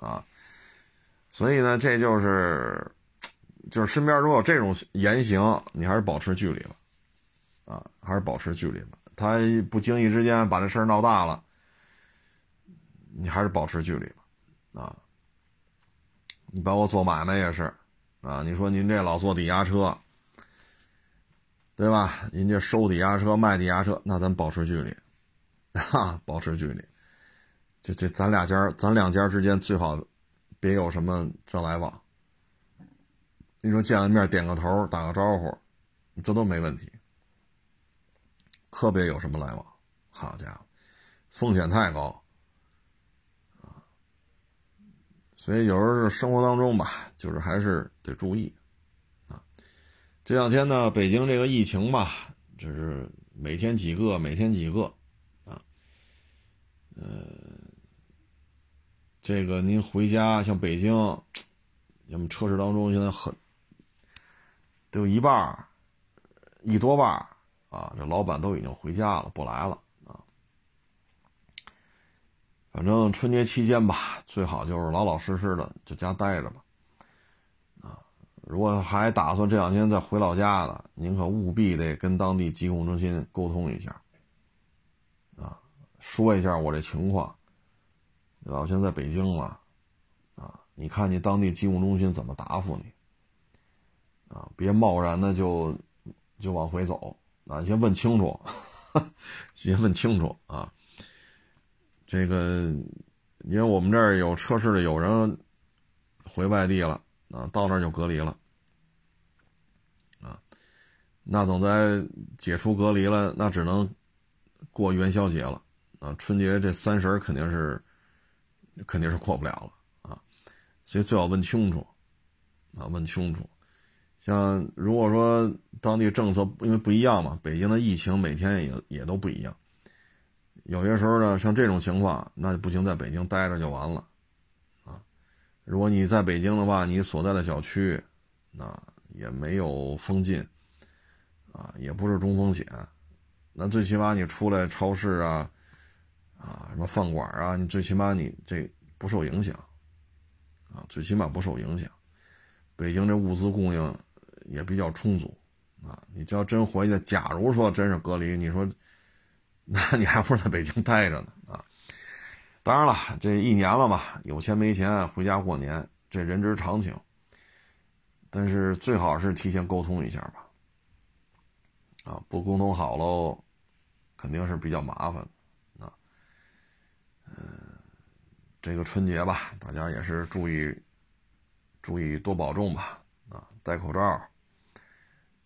啊，所以呢，这就是，就是身边如果有这种言行，你还是保持距离吧，啊，还是保持距离吧。他不经意之间把这事儿闹大了，你还是保持距离吧，啊，你包括做买卖也是，啊，你说您这老做抵押车。对吧？人家收抵押车、卖抵押车，那咱保持距离，哈，保持距离。这这，咱俩家、咱两家之间最好别有什么这来往。你说见了面点个头、打个招呼，这都没问题。可别有什么来往，好家伙，风险太高啊！所以有时候是生活当中吧，就是还是得注意。啊这两天呢，北京这个疫情吧，就是每天几个，每天几个，啊，呃，这个您回家像北京，咱们车市当中现在很，都一半儿一多半儿啊，这老板都已经回家了，不来了啊。反正春节期间吧，最好就是老老实实的就家待着吧。啊如果还打算这两天再回老家的，您可务必得跟当地疾控中心沟通一下，啊，说一下我这情况，对吧？我现在在北京了，啊，你看你当地疾控中心怎么答复你，啊，别贸然的就就往回走，啊，先问清楚，先问清楚啊。这个，因为我们这儿有车市的有人回外地了。啊，到那儿就隔离了，啊，那等在解除隔离了，那只能过元宵节了，啊，春节这三十肯定是肯定是过不了了，啊，所以最好问清楚，啊，问清楚，像如果说当地政策因为不一样嘛，北京的疫情每天也也都不一样，有些时候呢，像这种情况，那就不行，在北京待着就完了。啊如果你在北京的话，你所在的小区，那也没有封禁，啊，也不是中风险，那最起码你出来超市啊，啊，什么饭馆啊，你最起码你这不受影响，啊，最起码不受影响。北京这物资供应也比较充足，啊，你只要真回去，假如说真是隔离，你说，那你还不如在北京待着呢，啊。当然了，这一年了嘛，有钱没钱回家过年，这人之常情。但是最好是提前沟通一下吧，啊，不沟通好喽，肯定是比较麻烦啊。嗯，这个春节吧，大家也是注意，注意多保重吧，啊，戴口罩，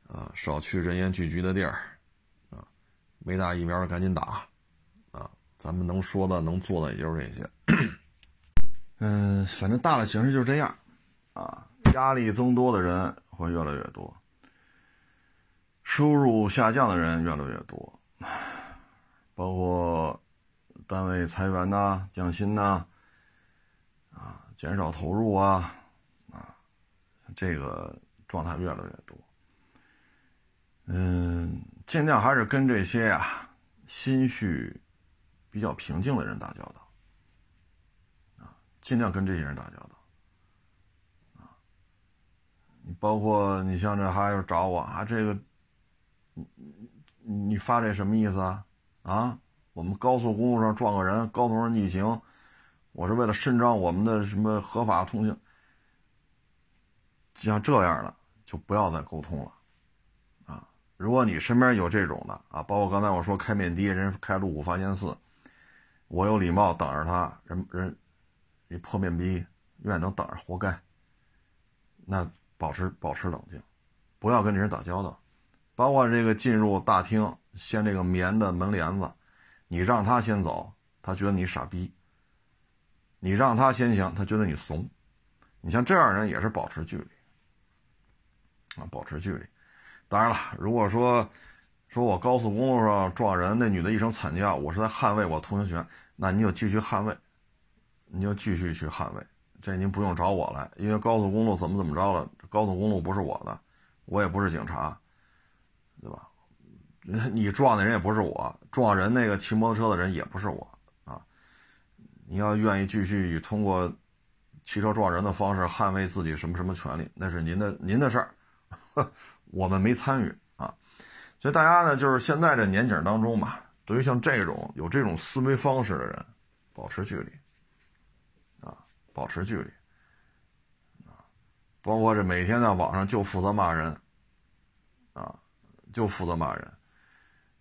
啊，少去人烟聚集的地儿，啊，没打疫苗的赶紧打。啊咱们能说的、能做的也就是这些。嗯，反正大的形势就是这样，啊，压力增多的人会越来越多，收入下降的人越来越多，包括单位裁员呐、降薪呐，啊，减少投入啊，啊，这个状态越来越多。嗯，尽量还是跟这些呀，心绪。比较平静的人打交道，啊，尽量跟这些人打交道，啊，你包括你像这还有找我啊，这个，你你发这什么意思啊？啊，我们高速公路上撞个人，高速上逆行，我是为了伸张我们的什么合法通行。像这样的就不要再沟通了，如果你身边有这种的啊，包括刚才我说开面的，人开路虎发现四，我有礼貌等着他，人人一破面逼，愿意能等着活该。那保持保持冷静，不要跟这人打交道。包括这个进入大厅掀这个棉的门帘子，你让他先走，他觉得你傻逼；你让他先行，他觉得你怂。你像这样人也是保持距离。啊，保持距离。当然了，如果说说我高速公路上撞人，那女的一声惨叫，我是在捍卫我通行权，那你就继续捍卫，你就继续去捍卫。这您不用找我来，因为高速公路怎么怎么着了，高速公路不是我的，我也不是警察，对吧？你撞的人也不是我，撞人那个骑摩托车的人也不是我啊。你要愿意继续通过汽车撞人的方式捍卫自己什么什么权利，那是您的您的事儿。我们没参与啊，所以大家呢，就是现在这年景当中吧，对于像这种有这种思维方式的人，保持距离啊，保持距离啊，包括这每天在网上就负责骂人啊，就负责骂人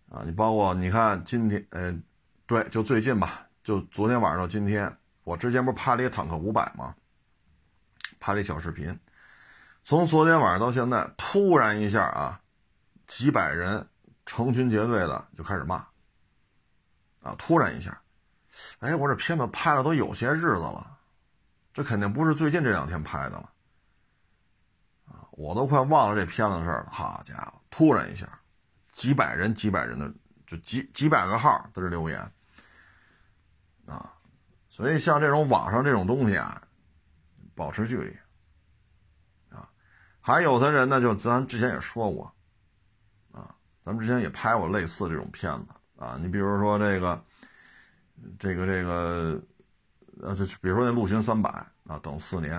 啊，你包括你看今天，呃，对，就最近吧，就昨天晚上到今天，我之前不是拍了一个坦克五百吗？拍了一小视频。从昨天晚上到现在，突然一下啊，几百人成群结队的就开始骂，啊，突然一下，哎，我这片子拍了都有些日子了，这肯定不是最近这两天拍的了，啊，我都快忘了这片子的事了。好家伙，突然一下，几百人、几百人的，就几几百个号在这留言，啊，所以像这种网上这种东西啊，保持距离。还有的人呢，就咱之前也说过，啊，咱们之前也拍过类似这种片子啊。你比如说这个，这个这个，呃，就比如说那陆巡三百啊，等四年，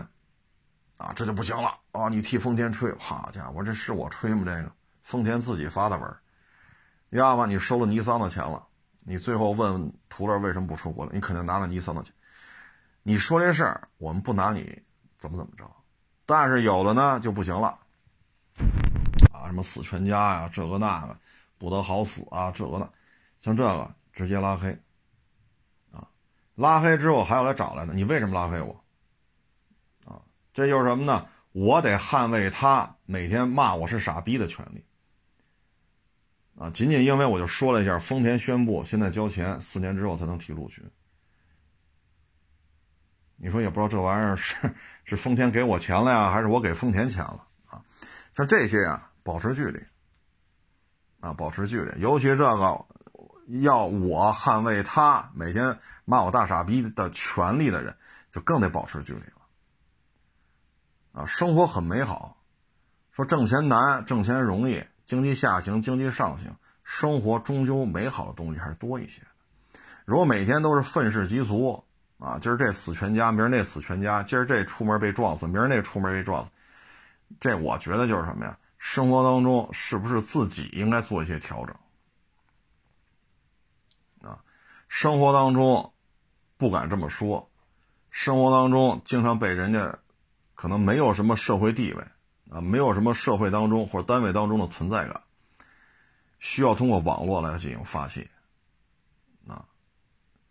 啊，这就不行了啊！你替丰田吹，好家伙，这是我吹吗？这个丰田自己发的文，要么你收了尼桑的钱了，你最后问途乐为什么不出国了，你肯定拿了尼桑的钱。你说这事儿，我们不拿你怎么怎么着。但是有的呢就不行了，啊，什么死全家呀，这个那个，不得好死啊，这个那，像这个直接拉黑，啊，拉黑之后还要来找来呢，你为什么拉黑我？啊，这就是什么呢？我得捍卫他每天骂我是傻逼的权利，啊，仅仅因为我就说了一下，丰田宣布现在交钱，四年之后才能提录取。你说也不知道这玩意儿是是丰田给我钱了呀，还是我给丰田钱了啊？像这些呀，保持距离啊，保持距离。尤其这个要我捍卫他每天骂我大傻逼的权利的人，就更得保持距离了啊。生活很美好，说挣钱难，挣钱容易，经济下行，经济上行，生活终究美好的东西还是多一些。如果每天都是愤世嫉俗。啊，今儿这死全家，明儿那死全家，今儿这出门被撞死，明儿那出门被撞死，这我觉得就是什么呀？生活当中是不是自己应该做一些调整？啊，生活当中不敢这么说，生活当中经常被人家可能没有什么社会地位啊，没有什么社会当中或者单位当中的存在感，需要通过网络来进行发泄。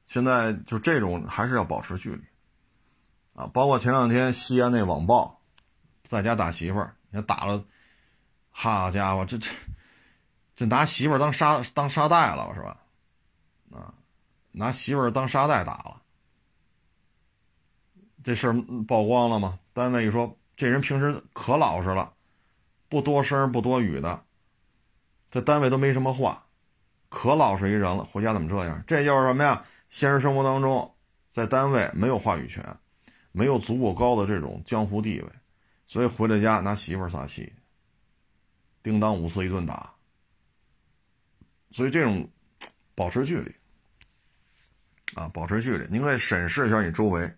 现在就这种还是要保持距离，啊，包括前两天西安那网暴，在家打媳妇儿，你看打了，好家伙，这这这拿媳妇儿当沙当沙袋了是吧？啊，拿媳妇儿当沙袋打了，这事儿曝光了吗？单位一说，这人平时可老实了，不多声不多语的，在单位都没什么话，可老实一人了，回家怎么这样？这就是什么呀？现实生活当中，在单位没有话语权，没有足够高的这种江湖地位，所以回了家拿媳妇撒气，叮当五四一顿打。所以这种保持距离啊，保持距离，您可以审视一下你周围，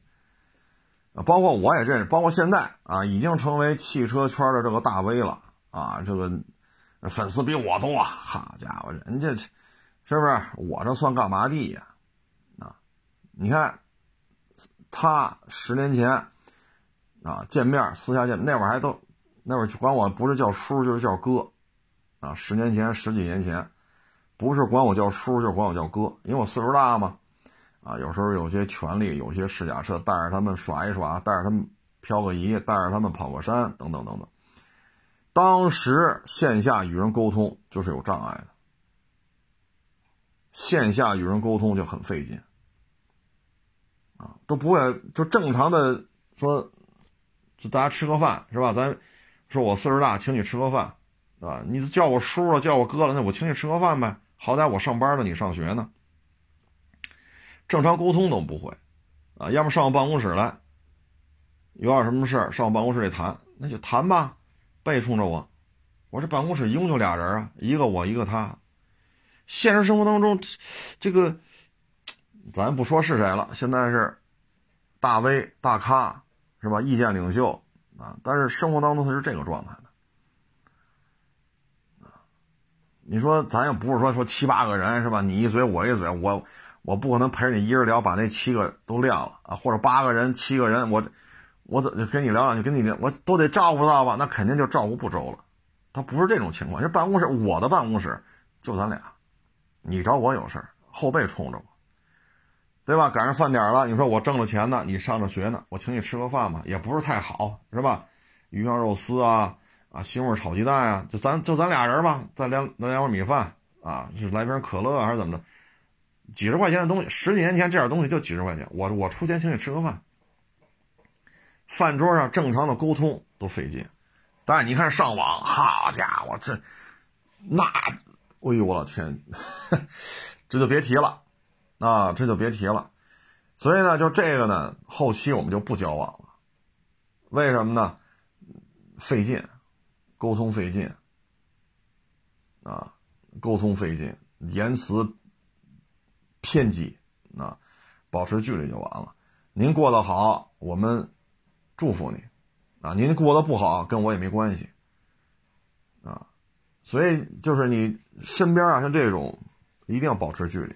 包括我也认识，包括现在啊，已经成为汽车圈的这个大 V 了啊，这个粉丝比我多，好家伙，人家是不是？我这算干嘛的呀？你看他十年前啊见面私下见，那会儿还都那会儿管我不是叫叔就是叫哥啊。十年前十几年前，不是管我叫叔就是管我叫哥，因为我岁数大嘛。啊，有时候有些权利，有些试驾车，带着他们耍一耍，带着他们漂个移，带着他们跑个山，等等等等。当时线下与人沟通就是有障碍的，线下与人沟通就很费劲，都不会就正常的说，就大家吃个饭是吧？咱说我岁数大，请你吃个饭，啊，你叫我叔了，叫我哥了，那我请你吃个饭呗。好歹我上班呢，你上学呢，正常沟通都不会，啊，要么上我办公室来，有点什么事上我办公室里谈，那就谈吧。背冲着我，我这办公室一共就俩人啊，一个我，一个他。现实生活当中，这个咱不说是谁了，现在是大 V 大咖是吧？意见领袖啊，但是生活当中他是这个状态的你说咱也不是说说七八个人是吧？你一嘴我一嘴，我我不可能陪着你一人聊，把那七个都晾了啊，或者八个人七个人我。我怎跟你聊两句，跟你聊，我都得照顾到吧？那肯定就照顾不周了。他不是这种情况，这办公室，我的办公室就咱俩，你找我有事后背冲着我，对吧？赶上饭点了，你说我挣了钱呢，你上着学呢，我请你吃个饭吧，也不是太好，是吧？鱼香肉丝啊，啊，西红柿炒鸡蛋啊，就咱就咱俩人吧，再两来两碗米饭啊，是来瓶可乐还是怎么着？几十块钱的东西，十几年前这点东西就几十块钱，我我出钱请你吃个饭。饭桌上正常的沟通都费劲，但是你看上网，好家伙，这那，哎呦我的天，这就别提了，啊，这就别提了。所以呢，就这个呢，后期我们就不交往了。为什么呢？费劲，沟通费劲，啊，沟通费劲，言辞偏激，啊，保持距离就完了。您过得好，我们。祝福你，啊，您过得不好跟我也没关系，啊，所以就是你身边啊，像这种一定要保持距离，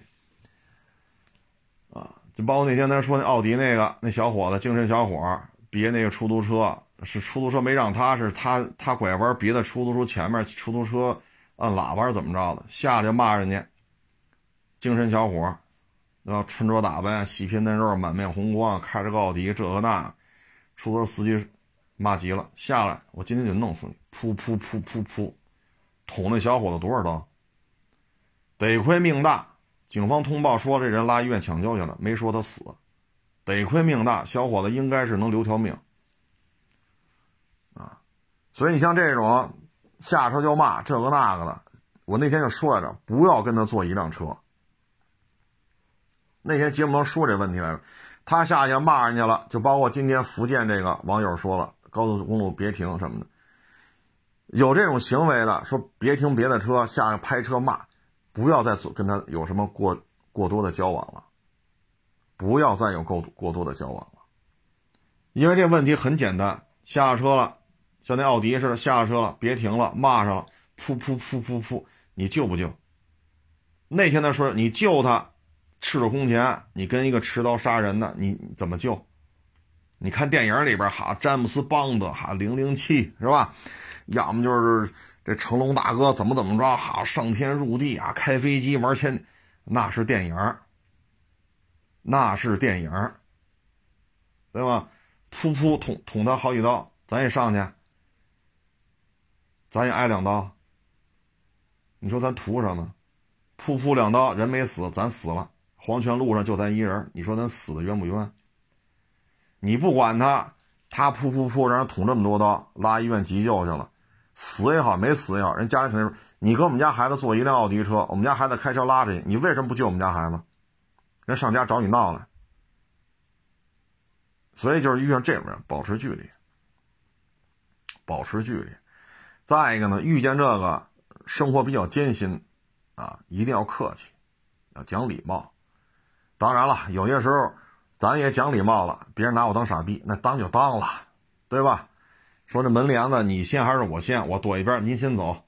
就包括那天咱说那奥迪那个那小伙子精神小伙别那个出租车，是出租车没让他，是他他拐弯别在出租车前面，出租车按喇叭是怎么着的，下来骂人家，精神小伙，然后穿着打扮细皮嫩肉满面红光，开着个奥迪这个那。出租车司机骂急了，下来，我今天就弄死你！噗噗噗噗噗，捅那小伙子多少刀？得亏命大，警方通报说这人拉医院抢救去了，没说他死。得亏命大，小伙子应该是能留条命。啊，所以你像这种下车就骂这个那个的，我那天就说来着，不要跟他坐一辆车。那天节目中说这问题来着。他下去骂人家了，就包括今天福建这个网友说了，高速公路别停什么的，有这种行为的，说别停别的车，下去拍车骂，不要再做跟他有什么过过多的交往了，不要再有过过多的交往了，因为这问题很简单，下车了，像那奥迪似的下车了，别停了，骂上了，噗噗噗噗噗，你救不救？那天他说你救他。赤手空拳，你跟一个持刀杀人的，你怎么救？你看电影里边哈，詹姆斯邦德哈零零七是吧？要么就是这成龙大哥怎么怎么着哈，上天入地啊，开飞机玩千，那是电影那是电影对吧？噗噗捅捅他好几刀，咱也上去，咱也挨两刀。你说咱图什么？噗噗两刀，人没死，咱死了。黄泉路上就咱一人，你说咱死的冤不冤？你不管他，他噗噗噗让人捅这么多刀，拉医院急救去了，死也好，没死也好，人家里肯定说，你跟我们家孩子坐一辆奥迪车，我们家孩子开车拉着你，你为什么不救我们家孩子？人上家找你闹来，所以就是遇上这种人，保持距离，保持距离。再一个呢，遇见这个生活比较艰辛，啊，一定要客气，要讲礼貌。当然了，有些时候咱也讲礼貌了，别人拿我当傻逼，那当就当了，对吧？说这门帘子你先还是我先？我躲一边，您先走，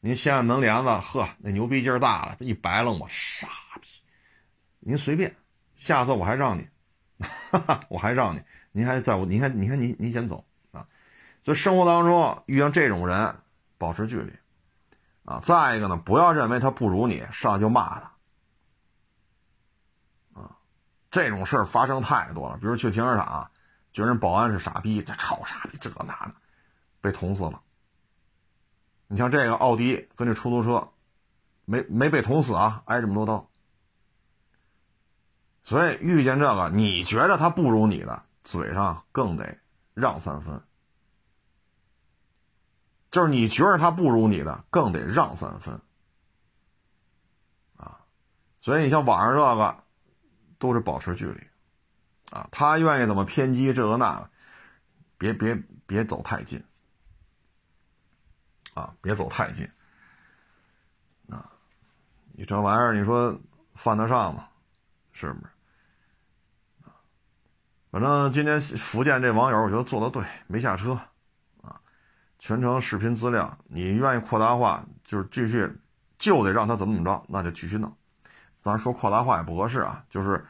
您掀门帘子，呵，那牛逼劲儿大了，一白楞我，傻逼！您随便，下次我还让你，我还让你，您还在我，您看，你看，您您先走啊！所以生活当中遇到这种人，保持距离啊。再一个呢，不要认为他不如你，上来就骂他啊。这种事儿发生太多了，比如去停车场，觉得人保安是傻逼，这吵傻逼，这那的，被捅死了。你像这个奥迪跟这出租车，没没被捅死啊，挨这么多刀。所以遇见这个，你觉得他不如你的，嘴上更得让三分。就是你觉得他不如你的，更得让三分。啊，所以你像网上这个，都是保持距离。啊，他愿意怎么偏激这个那个，别别别走太近。啊，别走太近，啊，你这玩意儿，你说犯得上吗？是不是？反正今天福建这网友，我觉得做的对，没下车，啊，全程视频资料，你愿意扩大化，就是继续，就得让他怎么怎么着，那就继续弄。咱说扩大化也不合适啊，就是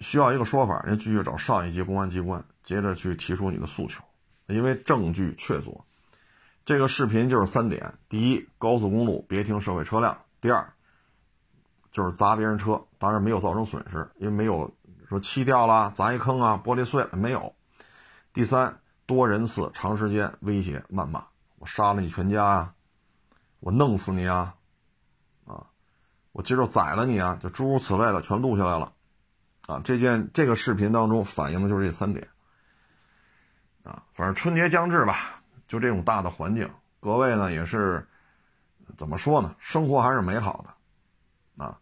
需要一个说法，人继续找上一级公安机关，接着去提出你的诉求，因为证据确凿。这个视频就是三点：第一，高速公路别停社会车辆；第二，就是砸别人车，当然没有造成损失，因为没有说漆掉了、砸一坑啊、玻璃碎了没有；第三，多人次、长时间威胁、谩骂，我杀了你全家啊，我弄死你啊，啊，我今儿宰了你啊，就诸如此类的全录下来了，啊，这件这个视频当中反映的就是这三点，啊，反正春节将至吧。就这种大的环境，各位呢也是怎么说呢？生活还是美好的，啊，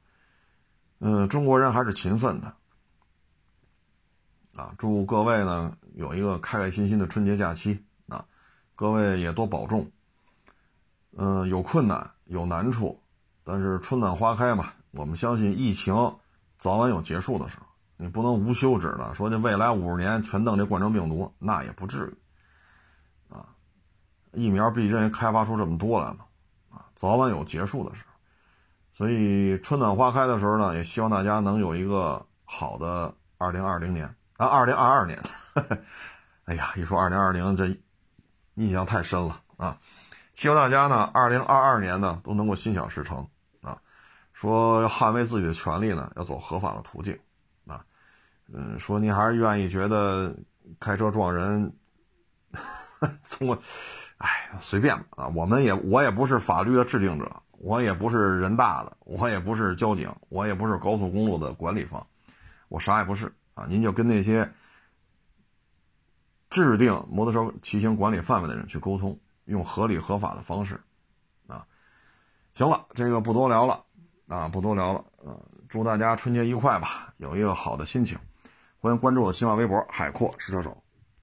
嗯，中国人还是勤奋的，啊，祝各位呢有一个开开心心的春节假期，啊，各位也多保重，嗯，有困难有难处，但是春暖花开嘛，我们相信疫情早晚有结束的时候，你不能无休止的说这未来五十年全弄这冠状病毒，那也不至于。啊疫苗毕竟开发出这么多来了，啊，早晚有结束的时候，所以春暖花开的时候呢，也希望大家能有一个好的二零二零年啊，二零二二年。哎呀，一说二零二零，这印象太深了啊！希望大家呢，二零二二年呢都能够心想事成啊。说要捍卫自己的权利呢，要走合法的途径。嗯，说您还是愿意觉得开车撞人，通过。哎，随便吧啊！我们也，我也不是法律的制定者，我也不是人大的，我也不是交警，我也不是高速公路的管理方，我啥也不是啊！您就跟那些制定摩托车骑行管理范围的人去沟通，用合理合法的方式啊！行了，这个不多聊了啊，不多聊了啊！祝大家春节愉快吧，有一个好的心情，欢迎关注我新浪微博“海阔试车手”。